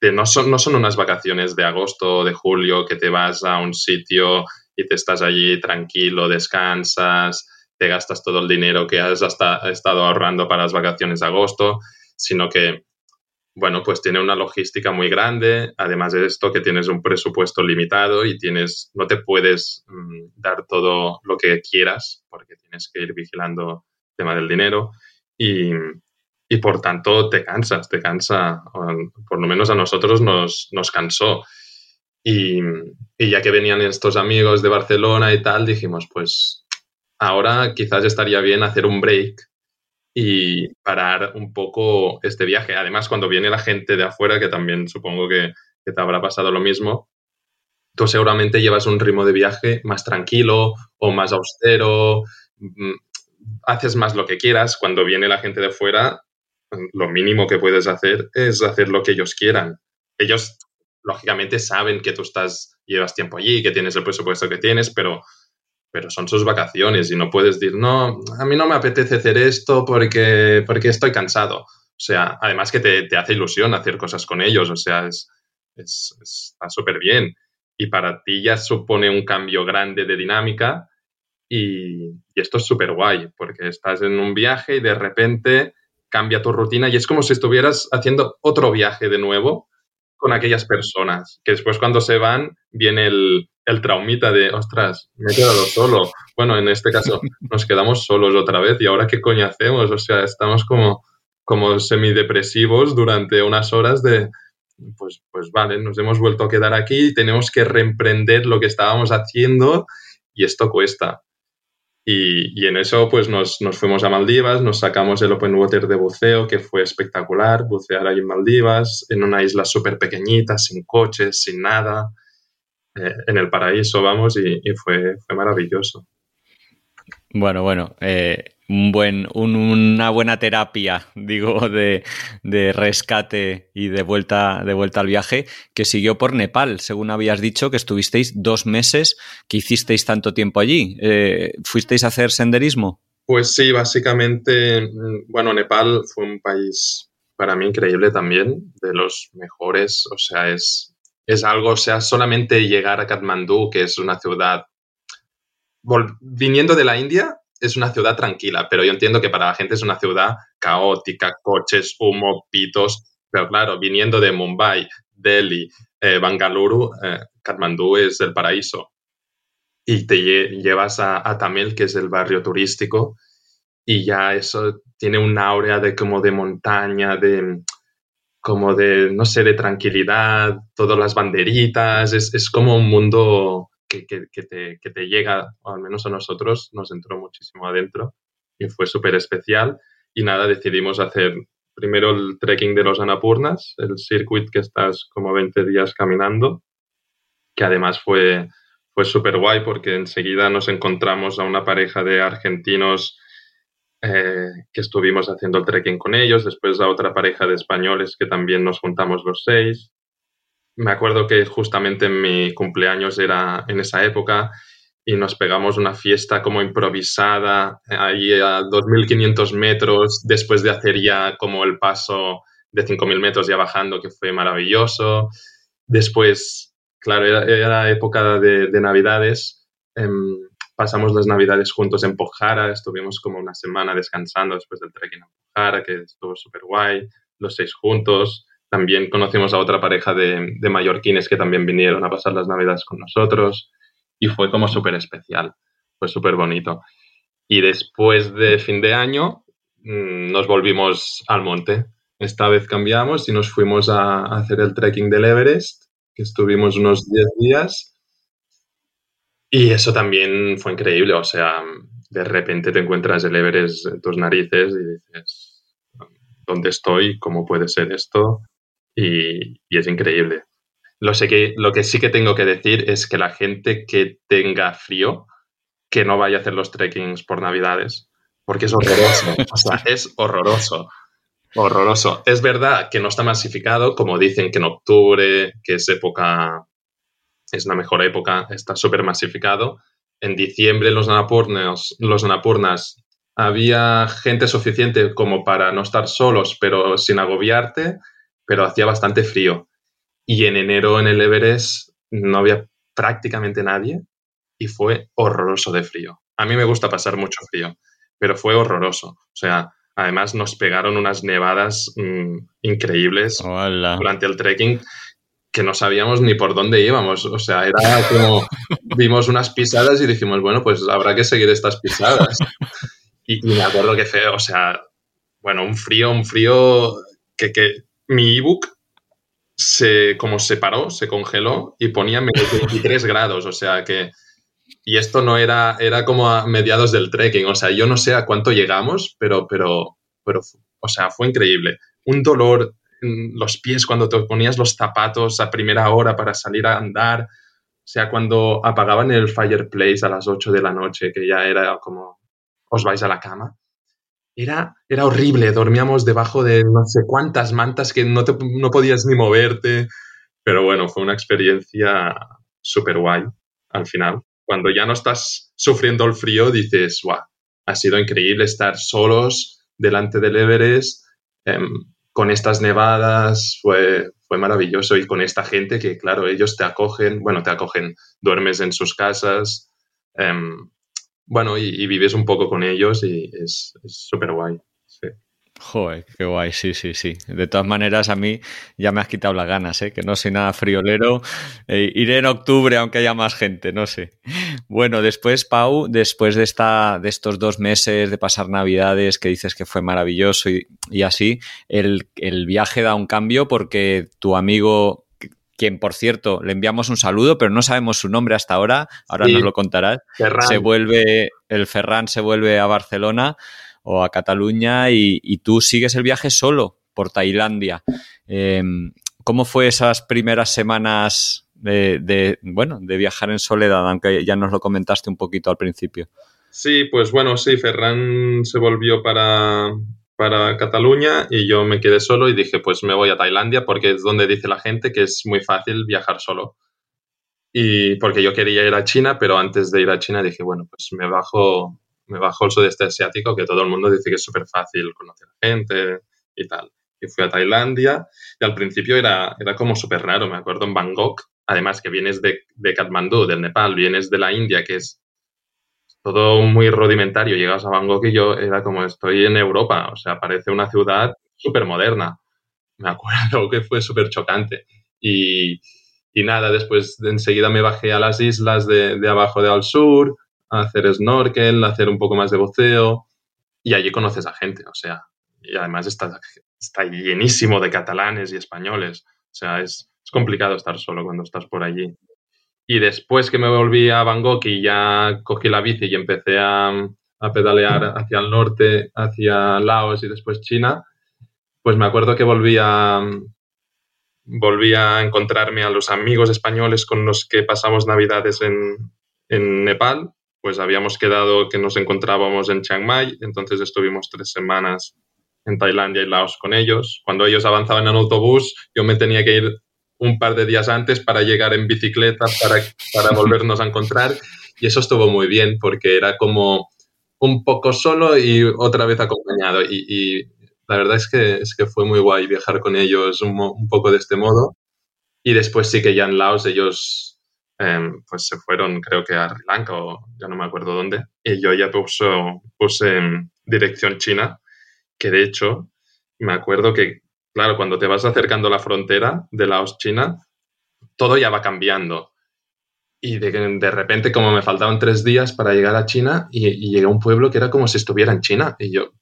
de no, son, no son unas vacaciones de agosto o de julio que te vas a un sitio y te estás allí tranquilo, descansas, te gastas todo el dinero que has hasta, estado ahorrando para las vacaciones de agosto, sino que, bueno, pues tiene una logística muy grande, además de esto que tienes un presupuesto limitado y tienes, no te puedes mm, dar todo lo que quieras porque tienes que ir vigilando el tema del dinero y, y por tanto te cansas, te cansa, por lo menos a nosotros nos, nos cansó. Y, ya que venían estos amigos de Barcelona y tal, dijimos, pues ahora quizás estaría bien hacer un break y parar un poco este viaje. Además, cuando viene la gente de afuera, que también supongo que, te habrá pasado lo mismo, tú seguramente llevas un ritmo de viaje más tranquilo o más austero, mm, haces más lo que quieras. Cuando viene la gente de fuera, lo mínimo que puedes hacer es hacer lo que ellos quieran. Ellos lógicamente saben que tú estás, llevas tiempo allí, que tienes el presupuesto que tienes, pero, pero son sus vacaciones y no puedes decir, no, a mí no me apetece hacer esto porque, porque estoy cansado. O sea, además que te, te hace ilusión hacer cosas con ellos, o sea, es, es, está súper bien. Y para ti ya supone un cambio grande de dinámica y, y esto es súper guay, porque estás en un viaje y de repente cambia tu rutina y es como si estuvieras haciendo otro viaje de nuevo con aquellas personas, que después cuando se van viene el, el traumita de, ostras, me he quedado solo. Bueno, en este caso [laughs] nos quedamos solos otra vez y ahora qué coño hacemos? O sea, estamos como, como semidepresivos durante unas horas de, pues, pues vale, nos hemos vuelto a quedar aquí, tenemos que reemprender lo que estábamos haciendo y esto cuesta. Y, en eso pues nos, nos, fuimos a Maldivas, nos sacamos el Open Water de buceo, que fue espectacular, bucear ahí en Maldivas, en una isla súper pequeñita, sin coches, sin nada, eh, en el paraíso, vamos, y, y fue, fue maravilloso. Bueno, bueno, eh, un buen, una buena terapia, digo, de, rescate y de vuelta, de vuelta al viaje, que siguió por Nepal, según habías dicho, que estuvisteis dos meses, que hicisteis tanto tiempo allí. Eh, ¿Fuisteis a hacer senderismo? Pues sí, básicamente, mm, bueno, Nepal fue un país para mí increíble también, de los mejores, o sea, es, es algo, o sea, solamente llegar a Katmandú, que es una ciudad, viniendo de la India, es una ciudad tranquila, pero yo entiendo que para la gente es una ciudad caótica, coches, humo, pitos, pero claro, viniendo de Mumbai, Delhi, eh, Bangalore, eh, Kathmandú es el paraíso. Y te llevas a, Tamil, que es el barrio turístico, y ya eso tiene una aurea de como de montaña, de como de, no sé, de tranquilidad, todas las banderitas, es, es como un mundo que, que, te, que, te, llega, al menos a nosotros, nos entró muchísimo adentro y fue súper especial. Y nada, decidimos hacer primero el trekking de los Anapurnas, el circuit que estás como 20 días caminando, que además fue, fue súper guay porque enseguida nos encontramos a una pareja de argentinos eh, que estuvimos haciendo el trekking con ellos, después a otra pareja de españoles que también nos juntamos los seis. Me acuerdo que justamente en mi cumpleaños era en esa época y nos pegamos una fiesta como improvisada ahí a 2.500 metros después de hacer ya como el paso de 5.000 metros ya bajando, que fue maravilloso. Después, claro, era, época de, Navidades. Em, pasamos las Navidades juntos en Pojara, estuvimos como una semana descansando después del trekking en Pojara, que estuvo súper guay, los seis juntos. También conocimos a otra pareja de, de mallorquines que también vinieron a pasar las Navidades con nosotros y fue como súper especial, fue súper bonito. Y después de fin de año mm, nos volvimos al monte. Esta vez cambiamos y nos fuimos a, hacer el trekking del Everest, que estuvimos unos 10 días. Y eso también fue increíble, o sea, de repente te encuentras el Everest en tus narices y dices, ¿dónde estoy? ¿Cómo puede ser esto? y es increíble. Lo, sé que, lo que sí que tengo que decir es que la gente que tenga frío, que no vaya a hacer los trekkings por Navidades, porque es horroroso. o sea, [laughs] es horroroso. Horroroso. Es verdad que no está masificado, como dicen que en octubre, que es época, es una mejor época, está súper masificado. En diciembre los Anapurnas, los Anapurnas había gente suficiente como para no estar solos, pero sin agobiarte, pero hacía bastante frío. Y en enero en el Everest no había prácticamente nadie y fue horroroso de frío. A mí me gusta pasar mucho frío, pero fue horroroso. O sea, además nos pegaron unas nevadas mm, increíbles durante el trekking que no sabíamos ni por dónde íbamos. O sea, era como vimos unas pisadas y dijimos, bueno, pues habrá que seguir estas pisadas. Y, me acuerdo que feo, o sea, bueno, un frío, un frío que, que mi ebook se como se paró, se congeló y ponía menos 23 grados, o sea que y esto no era era como a mediados del trekking, o sea, yo no sé a cuánto llegamos, pero pero pero o sea, fue increíble. Un dolor los pies cuando te ponías los zapatos a primera hora para salir a andar, sea, cuando apagaban el fireplace a las 8 de la noche, que ya era como os vais a la cama era, era horrible. Dormíamos debajo de no sé cuántas mantas que no, te, no podías ni moverte. Pero bueno, fue una experiencia súper guay al final. Cuando ya no estás sufriendo el frío, dices, guau, ha sido increíble estar solos delante del Everest, em, con estas nevadas, fue, fue maravilloso. Y con esta gente que, claro, ellos te acogen, bueno, te acogen, duermes en sus casas. Em, bueno, y, vives un poco con ellos y es súper guay. Joder, qué guay, sí, sí, sí. De todas maneras, a mí ya me has quitado las ganas, ¿eh? que no soy nada friolero. Eh, iré en octubre, aunque haya más gente, no sé. Bueno, después, Pau, después de, esta, de estos dos meses de pasar Navidades, que dices que fue maravilloso y, y así, el, el viaje da un cambio porque tu amigo quien por cierto le enviamos un saludo, pero no sabemos su nombre hasta ahora, ahora nos lo contarás. Se vuelve, el Ferran se vuelve a Barcelona o a Cataluña y, tú sigues el viaje solo por Tailandia. Em, ¿Cómo fue esas primeras semanas de, bueno, de viajar en soledad, aunque ya nos lo comentaste un poquito al principio? Sí, pues bueno, sí, Ferran se volvió para, para Cataluña y yo me quedé solo y dije, pues me voy a Tailandia porque es donde dice la gente que es muy fácil viajar solo. Y porque yo quería ir a China, pero antes de ir a China dije, bueno, pues me bajo, me bajo el sudeste asiático, que todo el mundo dice que es súper fácil conocer gente y tal. Y fui a Tailandia y al principio era, era como súper raro, me acuerdo en Bangkok, además que vienes de, de del Nepal, vienes de la India, que es todo muy rudimentario. Llegas a Bangkok y yo era como estoy en Europa, o sea, parece una ciudad súper moderna. Me acuerdo que fue súper chocante. Y, y, nada, después de enseguida me bajé a las islas de, de abajo de al sur, hacer snorkel, hacer un poco más de buceo y allí conoces a gente, o sea, y además está, está llenísimo de catalanes y españoles, o sea, es, es complicado estar solo cuando estás por allí. Y después que me volví a Bangkok y ya cogí la bici y empecé a, a pedalear hacia el norte, hacia Laos y después China, pues me acuerdo que volví a, volví a encontrarme a los amigos españoles con los que pasamos navidades en, en Nepal pues habíamos quedado que nos encontrábamos en Chiang Mai, entonces estuvimos tres semanas en Tailandia y Laos con ellos. Cuando ellos avanzaban en autobús, yo me tenía que ir un par de días antes para llegar en bicicleta, para, para volvernos a encontrar. Y eso estuvo muy bien porque era como un poco solo y otra vez acompañado. Y, la verdad es que, es que fue muy guay viajar con ellos un, un poco de este modo. Y después sí que ya en Laos ellos Em, pues se fueron creo que a Sri Lanka o ya no me acuerdo dónde, y yo ya puso, puse en dirección China, que de hecho me acuerdo que, claro, cuando te vas acercando a la frontera de Laos-China, todo ya va cambiando. Y de, de, repente, como me faltaban tres días para llegar a China, y, y llegué a un pueblo que era como si estuviera en China, y yo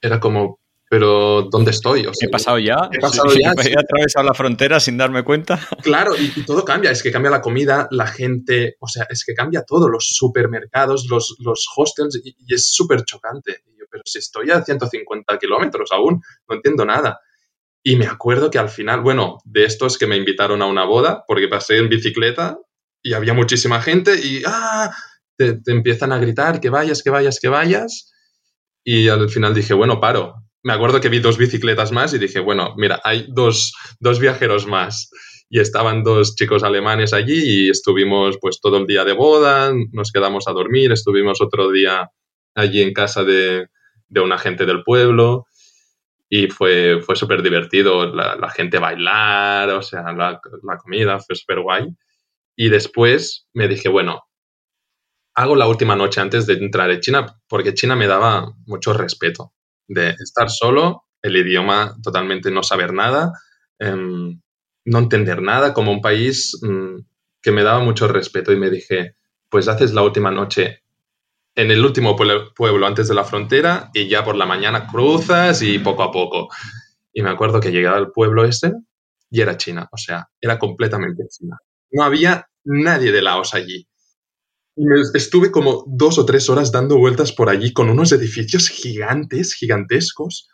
era como, pero ¿dónde estoy? O sea, he pasado ya. He pasado ya. He atravesado la frontera sin darme cuenta. [laughs] Claro, y, y, todo cambia. Es que cambia la comida, la gente, o sea, es que cambia todo. Los supermercados, los, los hostels, y, y es súper chocante. Y yo, pero si estoy a 150 kilómetros aún, no entiendo nada. Y me acuerdo que al final, bueno, de esto es que me invitaron a una boda, porque pasé en bicicleta y había muchísima gente y ¡ah! Te, te empiezan a gritar que vayas, que vayas, que vayas. Y al final dije, bueno, paro, me acuerdo que vi dos bicicletas más y dije, bueno, mira, hay dos, dos viajeros más. Y estaban dos chicos alemanes allí y estuvimos pues todo el día de boda, nos quedamos a dormir, estuvimos otro día allí en casa de, de una gente del pueblo y fue, fue súper divertido, la, gente bailar, o sea, la, la comida fue súper guay. Y después me dije, bueno, hago la última noche antes de entrar en China, porque China me daba mucho respeto de estar solo, el idioma totalmente no saber nada, eh, no entender nada, como un país mmm, que me daba mucho respeto y me dije, pues haces la última noche en el último pueblo antes de la frontera y ya por la mañana cruzas y poco a poco. Y me acuerdo que llegaba al pueblo ese y era China, o sea, era completamente China. No había nadie de Laos allí. Estuve como dos o tres horas dando vueltas por allí con unos edificios gigantes, gigantescos.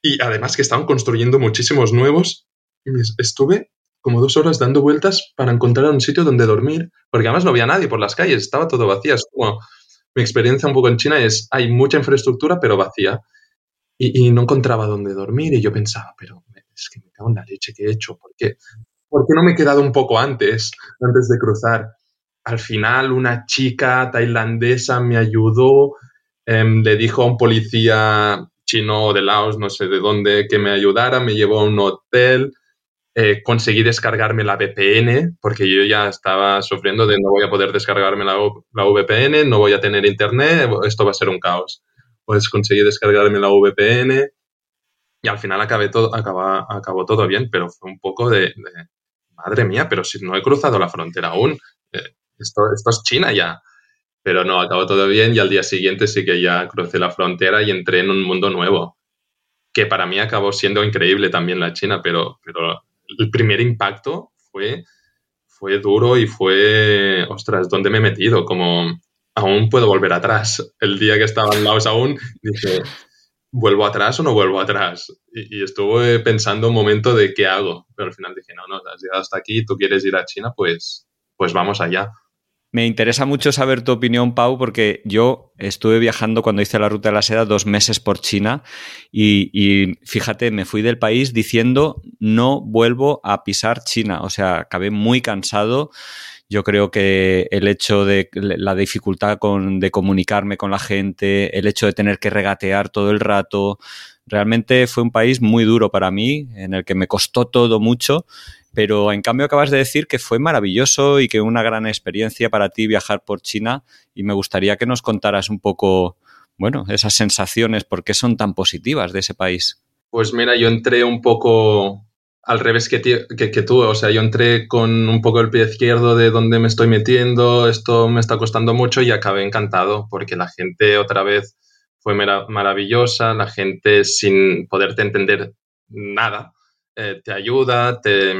Y además que estaban construyendo muchísimos nuevos. Estuve como dos horas dando vueltas para encontrar un sitio donde dormir. Porque además no había nadie por las calles, estaba todo vacío. Como, mi experiencia un poco en China es, hay mucha infraestructura pero vacía. Y, no encontraba dónde dormir. Y yo pensaba, pero es que me cago en la leche que he hecho. ¿Por qué? ¿Por qué no me he quedado un poco antes, antes de cruzar? Al final una chica tailandesa me ayudó, eh, le dijo a un policía chino de Laos, no sé de dónde, que me ayudara, me llevó a un hotel, eh, conseguí descargarme la VPN, porque yo ya estaba sufriendo de no voy a poder descargarme la, la VPN, no voy a tener internet, esto va a ser un caos. Pues conseguí descargarme la VPN y al final acabé todo, acabó todo bien, pero fue un poco de, madre mía, pero si no he cruzado la frontera aún, esto, es China ya. Pero no, acabó todo bien y al día siguiente sí que ya crucé la frontera y entré en un mundo nuevo, que para mí acabó siendo increíble también la China, pero, pero el primer impacto fue, fue duro y fue, ostras, ¿dónde me he metido? Como aún puedo volver atrás. El día que estaba en Laos aún, dije, ¿vuelvo atrás o no vuelvo atrás? Y, y, estuve pensando un momento de qué hago, pero al final dije, no, no, has llegado hasta aquí, tú quieres ir a China, pues, pues vamos allá. Me interesa mucho saber tu opinión, Pau, porque yo estuve viajando cuando hice la ruta de la seda dos meses por China y, fíjate, me fui del país diciendo no vuelvo a pisar China. O sea, acabé muy cansado. Yo creo que el hecho de la dificultad con, de comunicarme con la gente, el hecho de tener que regatear todo el rato, realmente fue un país muy duro para mí, en el que me costó todo mucho pero en cambio acabas de decir que fue maravilloso y que una gran experiencia para ti viajar por China y me gustaría que nos contaras un poco, bueno, esas sensaciones, por qué son tan positivas de ese país. Pues mira, yo entré un poco al revés que, que, tú, o sea, yo entré con un poco el pie izquierdo de dónde me estoy metiendo, esto me está costando mucho y acabé encantado porque la gente otra vez fue maravillosa, la gente sin poderte entender nada, eh, te ayuda, te,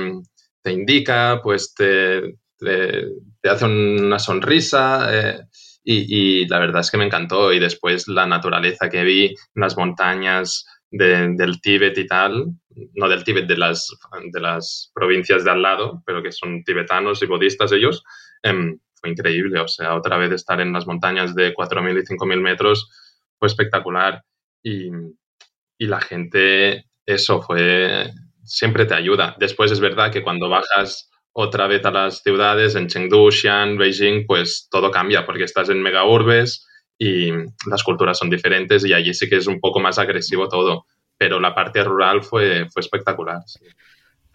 indica, pues te, te, hace una sonrisa eh, y, y, la verdad es que me encantó y después la naturaleza que vi, las montañas del Tíbet y tal, no del Tíbet, de las, de las provincias de al lado, pero que son tibetanos y budistas ellos, em, fue increíble. O sea, otra vez estar en las montañas de 4.000 y 5.000 metros fue espectacular. Y, y la gente, eso fue, siempre te ayuda. Después es verdad que cuando bajas otra vez a las ciudades, en Chengdu, Xi'an, Beijing, pues todo cambia porque estás en mega urbes y las culturas son diferentes y allí sí que es un poco más agresivo todo. Pero la parte rural fue, fue espectacular.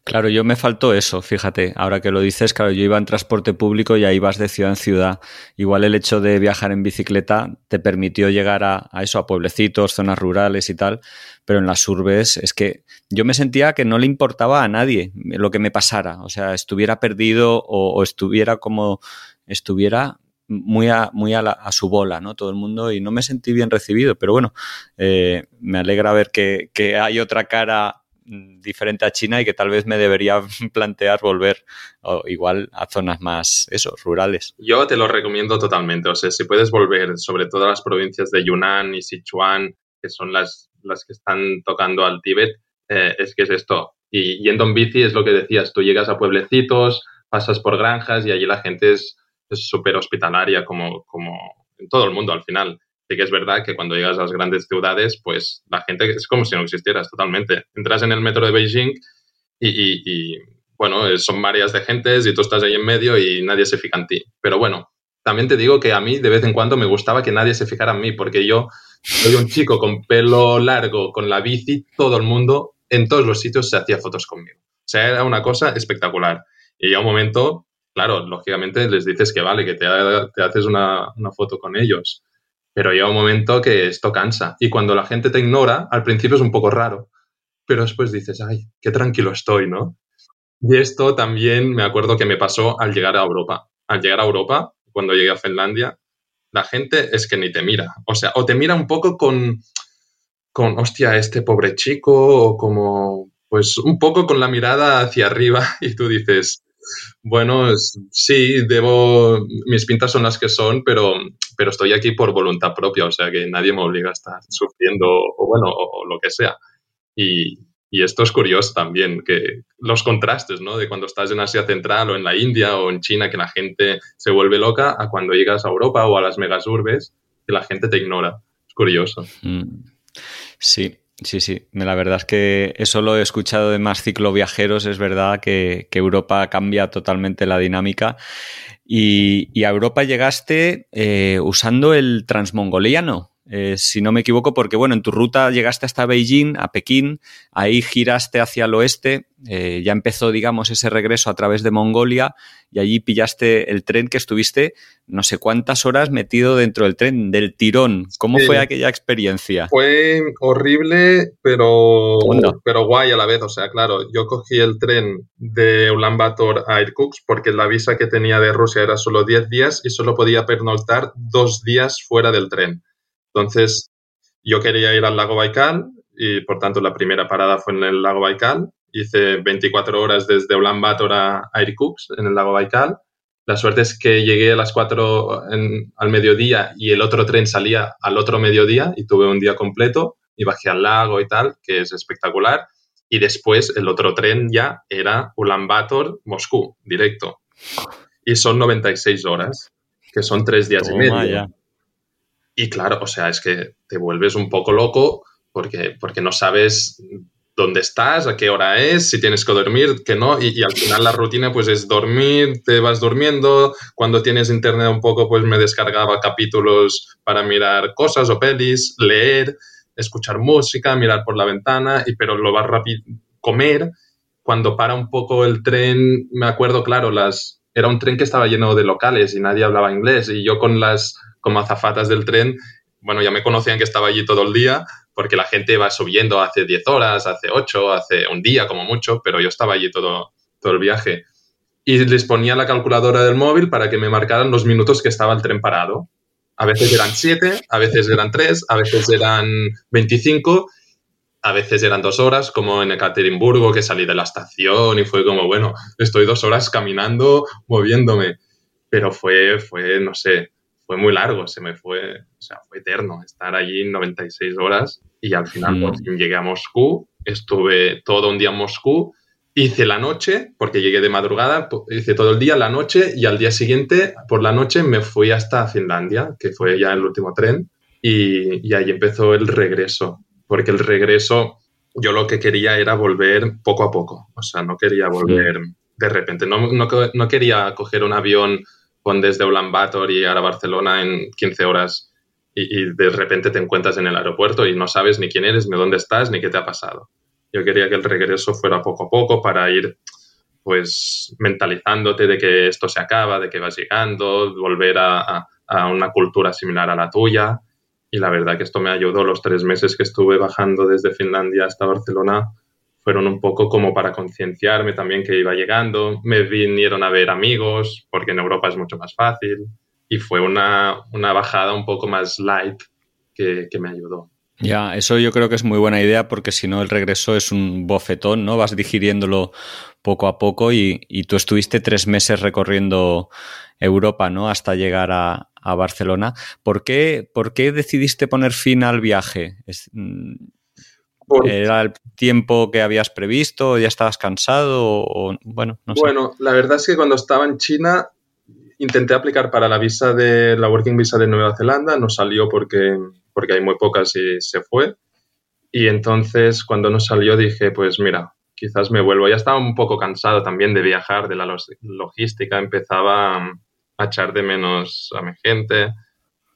Claro, yo me faltó eso, fíjate, ahora que lo dices, claro, yo iba en transporte público y ahí vas de ciudad en ciudad. Igual el hecho de viajar en bicicleta te permitió llegar a, eso, a pueblecitos, zonas rurales y tal, pero en las urbes es que yo me sentía que no le importaba a nadie lo que me pasara, o sea, estuviera perdido o, estuviera como estuviera muy a, muy a, a, su bola, ¿no? Todo el mundo y no me sentí bien recibido, pero bueno, eh, me alegra ver que, hay otra cara diferente a China y que tal vez me debería [laughs] plantear volver igual a zonas más, eso, rurales. Yo te lo recomiendo totalmente. O sea, si puedes volver, sobre todo a las provincias de Yunnan y Sichuan, que son las, las que están tocando al Tíbet, eh, es que es esto. Y yendo en bici es lo que decías, tú llegas a pueblecitos, pasas por granjas y allí la gente es súper hospitalaria, como, como en todo el mundo al final. Sí que es verdad que cuando llegas a las grandes ciudades, pues la gente es como si no existieras totalmente. Entras en el metro de Beijing y, bueno, son varias de gentes y tú estás ahí en medio y nadie se fija en ti. Pero bueno, también te digo que a mí de vez en cuando me gustaba que nadie se fijara en mí, porque yo soy un chico con pelo largo, con la bici, todo el mundo en todos los sitios se hacía fotos conmigo. O sea, era una cosa espectacular. Y a un momento, claro, lógicamente les dices que vale, que te, haces una, una, foto con ellos. Pero llega un momento que esto cansa. Y cuando la gente te ignora, al principio es un poco raro, pero después dices, ay, qué tranquilo estoy, ¿no? Y esto también me acuerdo que me pasó al llegar a Europa. Al llegar a Europa, cuando llegué a Finlandia, la gente es que ni te mira. O sea, o te mira un poco con, con, hostia, este pobre chico, o como, pues un poco con la mirada hacia arriba [laughs] y tú dices, bueno, sí, debo, mis pintas son las que son, pero, pero estoy aquí por voluntad propia, o sea que nadie me obliga a estar sufriendo o bueno, o, lo que sea. Y, y, esto es curioso también, que los contrastes, ¿no? De cuando estás en Asia Central o en la India o en China, que la gente se vuelve loca, a cuando llegas a Europa o a las megasurbes, que la gente te ignora. Es curioso. Mm. Sí, Sí, sí, la verdad es que eso lo he escuchado de más cicloviajeros, es verdad que, Europa cambia totalmente la dinámica. Y, a Europa llegaste eh, usando el transmongoliano, eh, si no me equivoco, porque bueno, en tu ruta llegaste hasta Beijing, a Pekín, ahí giraste hacia el oeste, eh, ya empezó, digamos, ese regreso a través de Mongolia y allí pillaste el tren que estuviste no sé cuántas horas metido dentro del tren, del tirón. ¿Cómo fue aquella experiencia? Fue horrible, pero, pero guay a la vez. O sea, claro, yo cogí el tren de Ulaanbaatar a Irkutsk porque la visa que tenía de Rusia era solo 10 días y solo podía pernoctar dos días fuera del tren. Entonces, yo quería ir al lago Baikal y por tanto la primera parada fue en el lago Baikal. Hice 24 horas desde Ulaanbaatar a, a Irkutsk en el lago Baikal. La suerte es que llegué a las 4 al mediodía y el otro tren salía al otro mediodía y tuve un día completo y bajé al lago y tal, que es espectacular. Y después el otro tren ya era Ulaanbaatar-Moscú, directo. Y son 96 horas, que son tres días y medio. Y claro, o sea, es que te vuelves un poco loco porque, porque no sabes dónde estás, a qué hora es, si tienes que dormir, que no, y, al final la rutina pues es dormir, te vas durmiendo, cuando tienes internet un poco pues me descargaba capítulos para mirar cosas o pelis, leer, escuchar música, mirar por la ventana, y pero lo vas rápido, comer, cuando para un poco el tren, me acuerdo, claro, las, era un tren que estaba lleno de locales y nadie hablaba inglés. Y yo con las como azafatas del tren, bueno, ya me conocían que estaba allí todo el día porque la gente va subiendo hace 10 horas, hace 8, hace un día como mucho, pero yo estaba allí todo, todo el viaje. Y les ponía la calculadora del móvil para que me marcaran los minutos que estaba el tren parado. A veces eran 7, a veces eran 3, a veces eran 25 a veces eran dos horas, como en Ekaterimburgo, que salí de la estación y fue como, bueno, estoy dos horas caminando, moviéndome. Pero fue, fue, no sé, fue muy largo, se me fue, o sea, fue eterno estar allí 96 horas y al final mm. por fin llegué a Moscú, estuve todo un día en Moscú, hice la noche, porque llegué de madrugada, hice todo el día, la noche y al día siguiente, por la noche, me fui hasta Finlandia, que fue ya el último tren, y, y ahí empezó el regreso porque el regreso yo lo que quería era volver poco a poco, o sea, no quería volver de repente, no, no, quería coger un avión con desde Ulaanbaatar y ahora Barcelona en 15 horas y, de repente te encuentras en el aeropuerto y no sabes ni quién eres, ni dónde estás, ni qué te ha pasado. Yo quería que el regreso fuera poco a poco para ir pues mentalizándote de que esto se acaba, de que vas llegando, volver a, a una cultura similar a la tuya y la verdad que esto me ayudó. Los tres meses que estuve bajando desde Finlandia hasta Barcelona fueron un poco como para concienciarme también que iba llegando. Me vinieron a ver amigos, porque en Europa es mucho más fácil. Y fue una, una bajada un poco más light que, que me ayudó. Ya, eso yo creo que es muy buena idea porque si no el regreso es un bofetón, ¿no? Vas digiriéndolo poco a poco y, y tú estuviste tres meses recorriendo Europa, ¿no? Hasta llegar a, a Barcelona. ¿Por qué, ¿Por qué, decidiste poner fin al viaje? ¿Era el tiempo que habías previsto? ¿Ya estabas cansado? O, bueno, no bueno, la verdad es que cuando estaba en China intenté aplicar para la visa de la Working Visa de Nueva Zelanda, no salió porque, porque hay muy pocas y se fue. Y entonces cuando no salió dije, pues mira, quizás me vuelvo. Ya estaba un poco cansado también de viajar, de la logística, empezaba a echar de menos a mi gente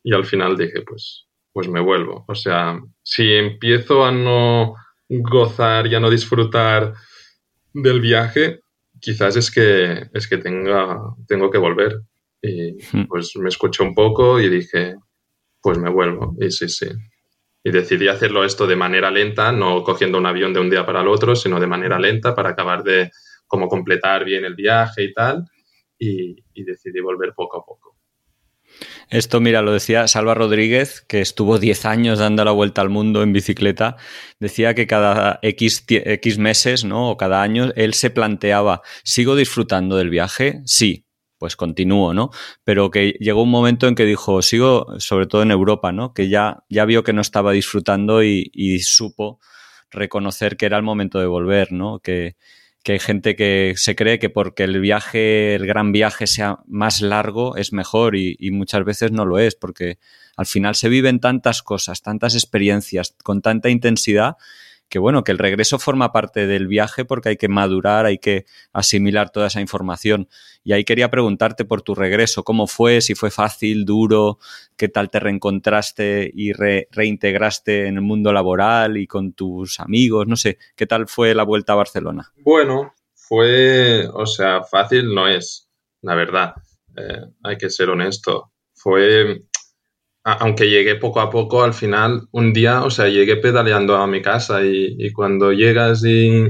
y al final dije, pues, pues me vuelvo. O sea, si empiezo a no gozar y a no disfrutar del viaje, quizás es que, es que tenga, tengo que volver. Y hmm. pues me escuché un poco y dije, pues me vuelvo. Y sí, sí. Y decidí hacerlo esto de manera lenta, no cogiendo un avión de un día para el otro, sino de manera lenta para acabar de como completar bien el viaje y tal y, decidí volver poco a poco. Esto, mira, lo decía Salva Rodríguez, que estuvo 10 años dando la vuelta al mundo en bicicleta. Decía que cada X, X meses, ¿no? O cada año, él se planteaba, ¿sigo disfrutando del viaje? Sí, pues continúo, ¿no? Pero que llegó un momento en que dijo, sigo, sobre todo en Europa, ¿no? Que ya, ya vio que no estaba disfrutando y, y supo reconocer que era el momento de volver, ¿no? Que, que hay gente que se cree que porque el viaje, el gran viaje sea más largo es mejor y, muchas veces no lo es, porque al final se viven tantas cosas, tantas experiencias, con tanta intensidad, que bueno, que el regreso forma parte del viaje porque hay que madurar, hay que asimilar toda esa información. Y ahí quería preguntarte por tu regreso, cómo fue, si fue fácil, duro, qué tal te reencontraste y reintegraste en el mundo laboral y con tus amigos, no sé, qué tal fue la vuelta a Barcelona. Bueno, fue, o sea, fácil no es, la verdad, eh, hay que ser honesto. Fue aunque llegué poco a poco, al final, un día, o sea, llegué pedaleando a mi casa y, cuando llegas y,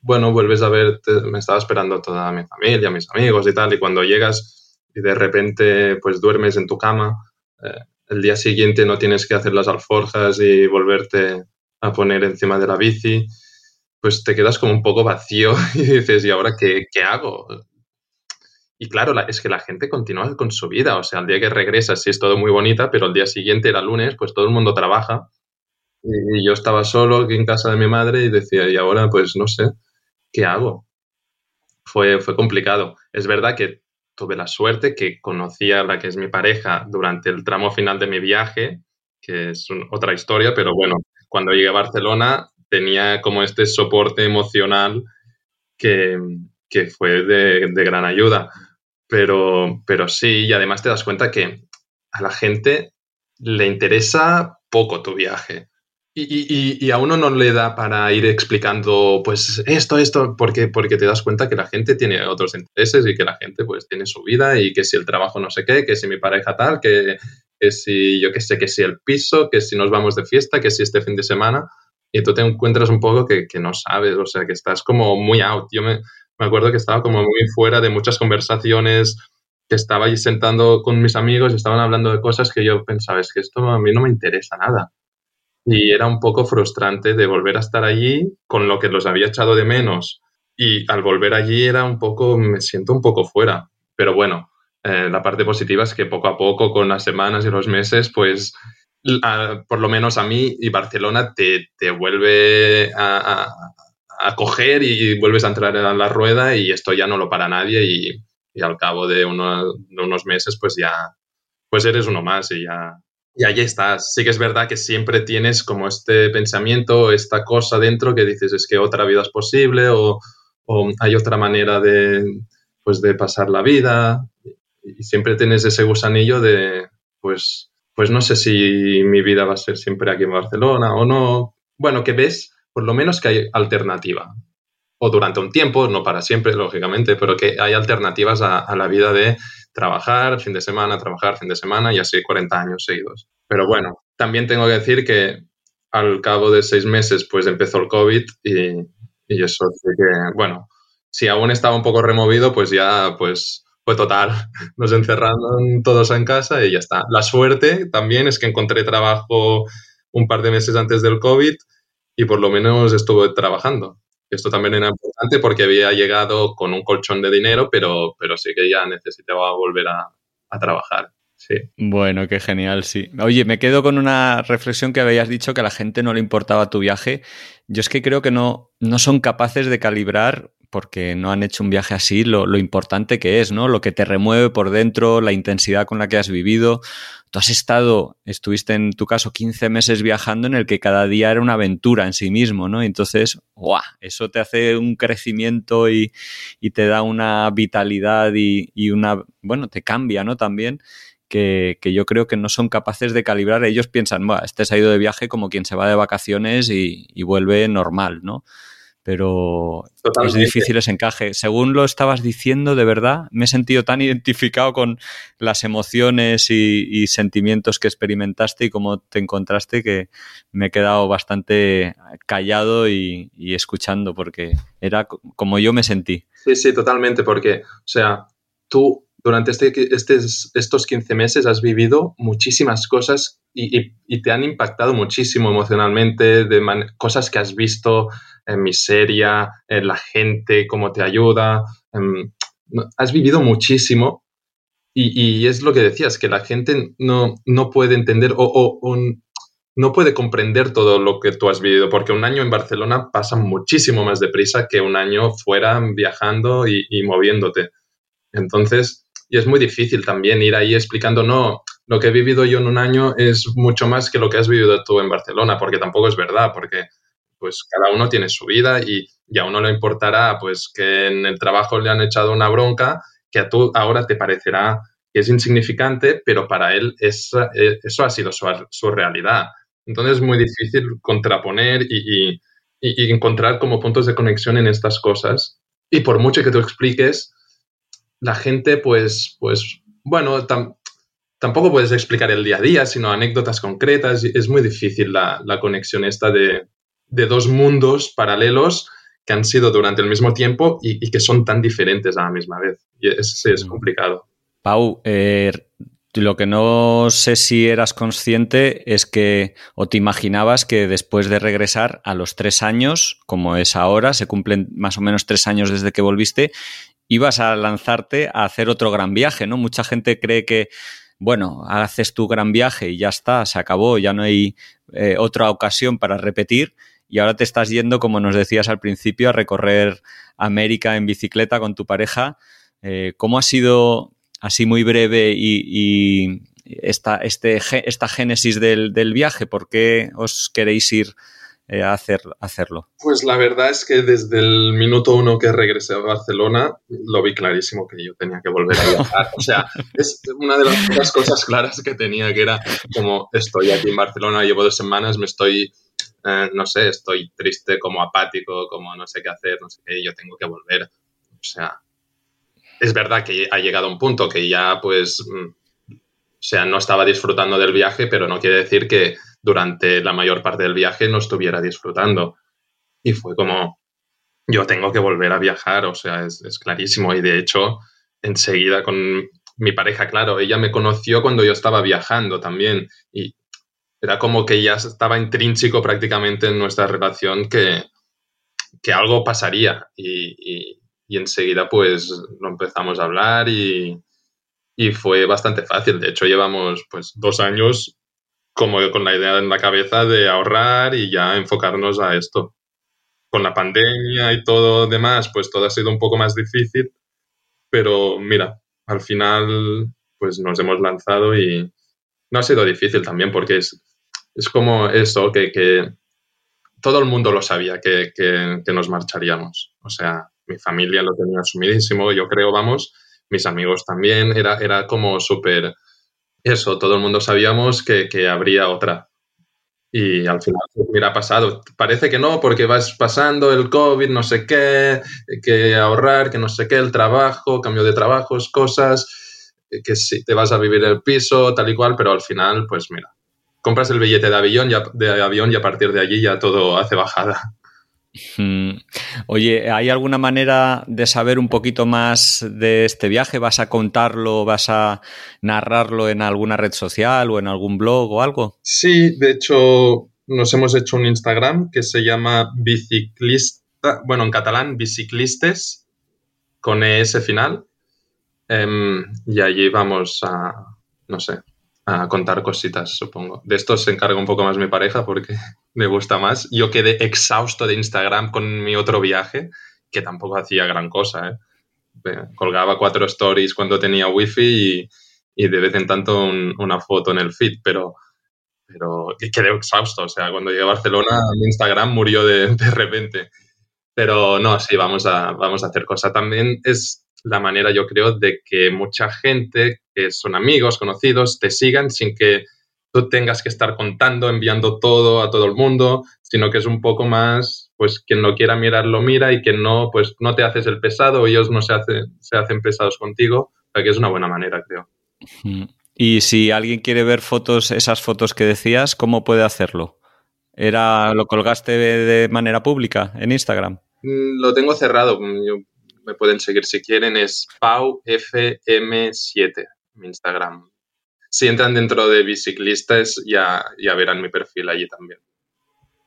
bueno, vuelves a ver, me estaba esperando toda mi familia, mis amigos y tal, y cuando llegas y de repente, pues duermes en tu cama, eh, el día siguiente no tienes que hacer las alforjas y volverte a poner encima de la bici, pues te quedas como un poco vacío [laughs] y dices, ¿y ahora qué, qué hago? Y claro, es que la gente continúa con su vida. O sea, el día que regresas sí es todo muy bonita, pero el día siguiente era lunes, pues todo el mundo trabaja. Y yo estaba solo aquí en casa de mi madre y decía, y ahora pues no sé, ¿qué hago? Fue, fue complicado. Es verdad que tuve la suerte que conocí a la que es mi pareja durante el tramo final de mi viaje, que es otra historia, pero bueno, cuando llegué a Barcelona tenía como este soporte emocional que, que fue de, de gran ayuda pero, pero sí, y además te das cuenta que a la gente le interesa poco tu viaje. y, a uno no le da para ir explicando, pues esto, esto, porque, porque te das cuenta que la gente tiene otros intereses y que la gente pues tiene su vida y que si el trabajo no sé qué, que si mi pareja tal, que, que si yo qué sé, que si el piso, que si nos vamos de fiesta, que si este fin de semana. Y tú te encuentras un poco que, que no sabes, o sea, que estás como muy out. Yo me, me acuerdo que estaba como muy fuera de muchas conversaciones, que estaba ahí sentando con mis amigos y estaban hablando de cosas que yo pensaba, es que esto a mí no me interesa nada. Y era un poco frustrante de volver a estar allí con lo que los había echado de menos. Y al volver allí era un poco, me siento un poco fuera. Pero bueno, eh, la parte positiva es que poco a poco, con las semanas y los meses, pues por lo menos a mí y Barcelona te, te vuelve a, a, coger y vuelves a entrar en la rueda y esto ya no lo para nadie y, y al cabo de, de, unos meses pues ya pues eres uno más y ya, y ahí estás. Sí que es verdad que siempre tienes como este pensamiento, esta cosa dentro que dices es que otra vida es posible o, hay otra manera de, pues de pasar la vida. Y siempre tienes ese gusanillo de, pues, pues no sé si mi vida va a ser siempre aquí en Barcelona o no. Bueno, que ves por lo menos que hay alternativa. O durante un tiempo, no para siempre, lógicamente, pero que hay alternativas a, la vida de trabajar, fin de semana, trabajar, fin de semana y así 40 años seguidos. Pero bueno, también tengo que decir que al cabo de seis meses pues empezó el COVID y, y eso que, bueno, si aún estaba un poco removido, pues ya pues fue total. [laughs] Nos encerraron todos en casa y ya está. La suerte también es que encontré trabajo un par de meses antes del COVID y por lo menos estuve trabajando. Esto también era importante porque había llegado con un colchón de dinero, pero, pero sí que ya necesitaba volver a, a trabajar. Sí. Bueno, qué genial, sí. Oye, me quedo con una reflexión que habías dicho que a la gente no le importaba tu viaje. Yo es que creo que no, no son capaces de calibrar porque no han hecho un viaje así, lo, importante que es, ¿no? Lo que te remueve por dentro, la intensidad con la que has vivido. Tú has estado, estuviste en tu caso 15 meses viajando en el que cada día era una aventura en sí mismo, ¿no? Entonces, ¡guau! Eso te hace un crecimiento y, te da una vitalidad y, una, bueno, te cambia, ¿no? También. Que, yo creo que no son capaces de calibrar. Ellos piensan, este se ha ido de viaje como quien se va de vacaciones y vuelve normal, ¿no? Pero Totalmente. es difícil ese encaje. Según lo estabas diciendo, de verdad, me he sentido tan identificado con las emociones y, y, sentimientos que experimentaste y cómo te encontraste que me he quedado bastante callado y, y escuchando porque era como yo me sentí. Sí, sí, totalmente, porque, o sea, tú durante este, este, estos 15 meses has vivido muchísimas cosas y, y, y te han impactado muchísimo emocionalmente, de cosas que has visto en miseria, en la gente, cómo te ayuda. En, has vivido muchísimo y, es lo que decías, que la gente no, no puede entender o, o, o, no puede comprender todo lo que tú has vivido, porque un año en Barcelona pasa muchísimo más deprisa que un año fuera viajando y, y moviéndote. Entonces, y es muy difícil también ir ahí explicando, no, lo que he vivido yo en un año es mucho más que lo que has vivido tú en Barcelona, porque tampoco es verdad, porque pues cada uno tiene su vida y, y a uno le importará pues que en el trabajo le han echado una bronca que a tú ahora te parecerá que es insignificante, pero para él es, eso ha sido su, su, realidad. Entonces es muy difícil contraponer y, y, y, encontrar como puntos de conexión en estas cosas. Y por mucho que tú expliques, la gente pues, pues bueno, tam, tampoco puedes explicar el día a día, sino anécdotas concretas. Es muy difícil la, la conexión esta de, de dos mundos paralelos que han sido durante el mismo tiempo y, y, que son tan diferentes a la misma vez. Y es, es complicado. Pau, eh, lo que no sé si eras consciente es que, o te imaginabas que después de regresar a los tres años, como es ahora, se cumplen más o menos tres años desde que volviste, ibas a lanzarte a hacer otro gran viaje, ¿no? Mucha gente cree que bueno, haces tu gran viaje y ya está, se acabó, ya no hay eh, otra ocasión para repetir y ahora te estás yendo, como nos decías al principio, a recorrer América en bicicleta con tu pareja. Eh, ¿Cómo ha sido, así muy breve, y, esta, este, esta génesis del, del, viaje? ¿Por qué os queréis ir eh, a hacer, hacerlo? Pues la verdad es que desde el minuto uno que regresé a Barcelona lo vi clarísimo que yo tenía que volver a viajar. O sea, es una de las cosas claras que tenía, que era como estoy aquí en Barcelona, llevo dos semanas, me estoy eh, no sé, estoy triste, como apático, como no sé qué hacer, no sé qué, yo tengo que volver. O sea, es verdad que ha llegado un punto que ya pues, mm, o sea, no estaba disfrutando del viaje, pero no quiere decir que durante la mayor parte del viaje no estuviera disfrutando. Y fue como, yo tengo que volver a viajar, o sea, es, es clarísimo. Y de hecho, enseguida con mi pareja, claro, ella me conoció cuando yo estaba viajando también y era como que ya estaba intrínseco prácticamente en nuestra relación que, que algo pasaría y, y, enseguida pues lo empezamos a hablar y, y, fue bastante fácil. De hecho, llevamos pues dos años como con la idea en la cabeza de ahorrar y ya enfocarnos a esto. Con la pandemia y todo demás, pues todo ha sido un poco más difícil, pero mira, al final pues nos hemos lanzado y no ha sido difícil también porque es, es como eso, que, que, todo el mundo lo sabía que, que, nos marcharíamos. O sea, mi familia lo tenía asumidísimo, yo creo, vamos, mis amigos también, era, era como súper eso, todo el mundo sabíamos que, que habría otra. Y al final, pues, mira, ha pasado. Parece que no, porque vas pasando el COVID, no sé qué, que ahorrar, que no sé qué, el trabajo, cambio de trabajos, cosas, que si te vas a vivir el piso, tal y cual, pero al final, pues mira, compras el billete de avión, ya, de avión y a partir de allí ya todo hace bajada. Mm. Oye, ¿hay alguna manera de saber un poquito más de este viaje? ¿Vas a contarlo, vas a narrarlo en alguna red social o en algún blog o algo? Sí, de hecho nos hemos hecho un Instagram que se llama Biciclista, bueno, en catalán, Biciclistes, con ese final. Em, y allí vamos a, no sé, a contar cositas, supongo. De esto se encarga un poco más mi pareja porque [laughs] me gusta más. Yo quedé exhausto de Instagram con mi otro viaje, que tampoco hacía gran cosa. ¿eh? Colgaba cuatro stories cuando tenía wifi y, de vez en tanto una foto en el feed, pero, pero quedé exhausto. O sea, cuando llegué a Barcelona, mi Instagram murió de, [laughs] de repente. Pero no, sí, vamos a, vamos a hacer cosas. También es la manera, yo creo, de que mucha gente que son amigos, conocidos, te sigan sin que tú tengas que estar contando, enviando todo a todo el mundo, sino que es un poco más, pues quien no quiera mirar lo mira y quien no, pues no te haces el pesado, ellos no se, hacen se hacen pesados contigo, o sea que es una buena manera, creo. Y si alguien quiere ver fotos, esas fotos que decías, ¿cómo puede hacerlo? ¿Era, ¿Lo colgaste de manera pública en Instagram? Mm, lo tengo cerrado. Yo me pueden seguir si quieren, es paufm7, mi Instagram. Si entran dentro de biciclistas, ya, ya verán mi perfil allí también.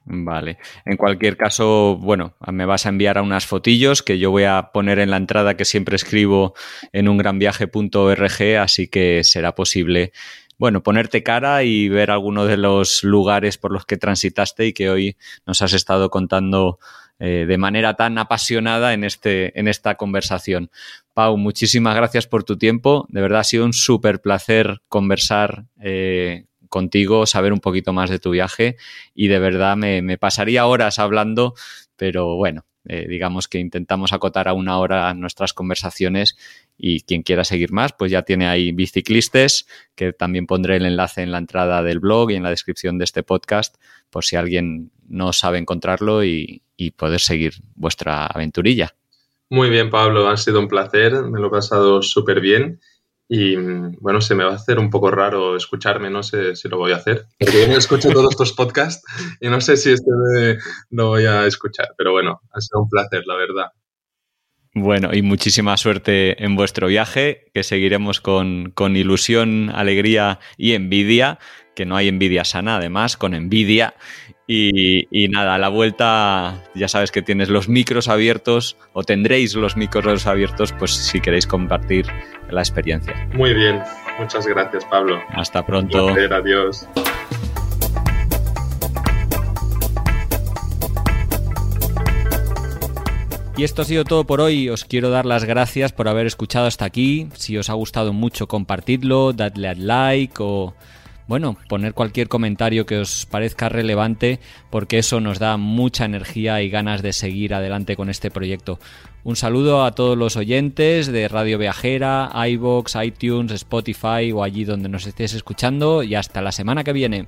Vale. En cualquier caso, bueno, me vas a enviar a unas fotillos que yo voy a poner en la entrada que siempre escribo en ungranviaje.org, así que será posible, bueno, ponerte cara y ver algunos de los lugares por los que transitaste y que hoy nos has estado contando eh, de manera tan apasionada en, este, en esta conversación. Pau, muchísimas gracias por tu tiempo. De verdad ha sido un súper placer conversar eh, contigo, saber un poquito más de tu viaje y de verdad me, pasaría horas hablando, pero bueno, eh, digamos que intentamos acotar a una hora nuestras conversaciones y quien quiera seguir más, pues ya tiene ahí biciclistas, que también pondré el enlace en la entrada del blog y en la descripción de este podcast, por si alguien no sabe encontrarlo y, y poder seguir vuestra aventurilla. Muy bien, Pablo, ha sido un placer, me lo he pasado súper bien y bueno, se me va a hacer un poco raro escucharme, no sé si lo voy a hacer, porque yo me escucho todos estos podcasts y no sé si este lo voy a escuchar, pero bueno, ha sido un placer, la verdad. Bueno, y muchísima suerte en vuestro viaje, que seguiremos con, con ilusión, alegría y envidia, que no hay envidia sana, además, con envidia. Y, nada, a la vuelta ya sabes que tienes los micros abiertos o tendréis los micros abiertos pues si queréis compartir la experiencia. Muy bien, muchas gracias Pablo. Hasta pronto. adiós. Y esto ha sido todo por hoy. Os quiero dar las gracias por haber escuchado hasta aquí. Si os ha gustado mucho, compartidlo, dadle al like o bueno, poner cualquier comentario que os parezca relevante porque eso nos da mucha energía y ganas de seguir adelante con este proyecto. Un saludo a todos los oyentes de Radio Viajera, iBox, iTunes, Spotify o allí donde nos estéis escuchando y hasta la semana que viene.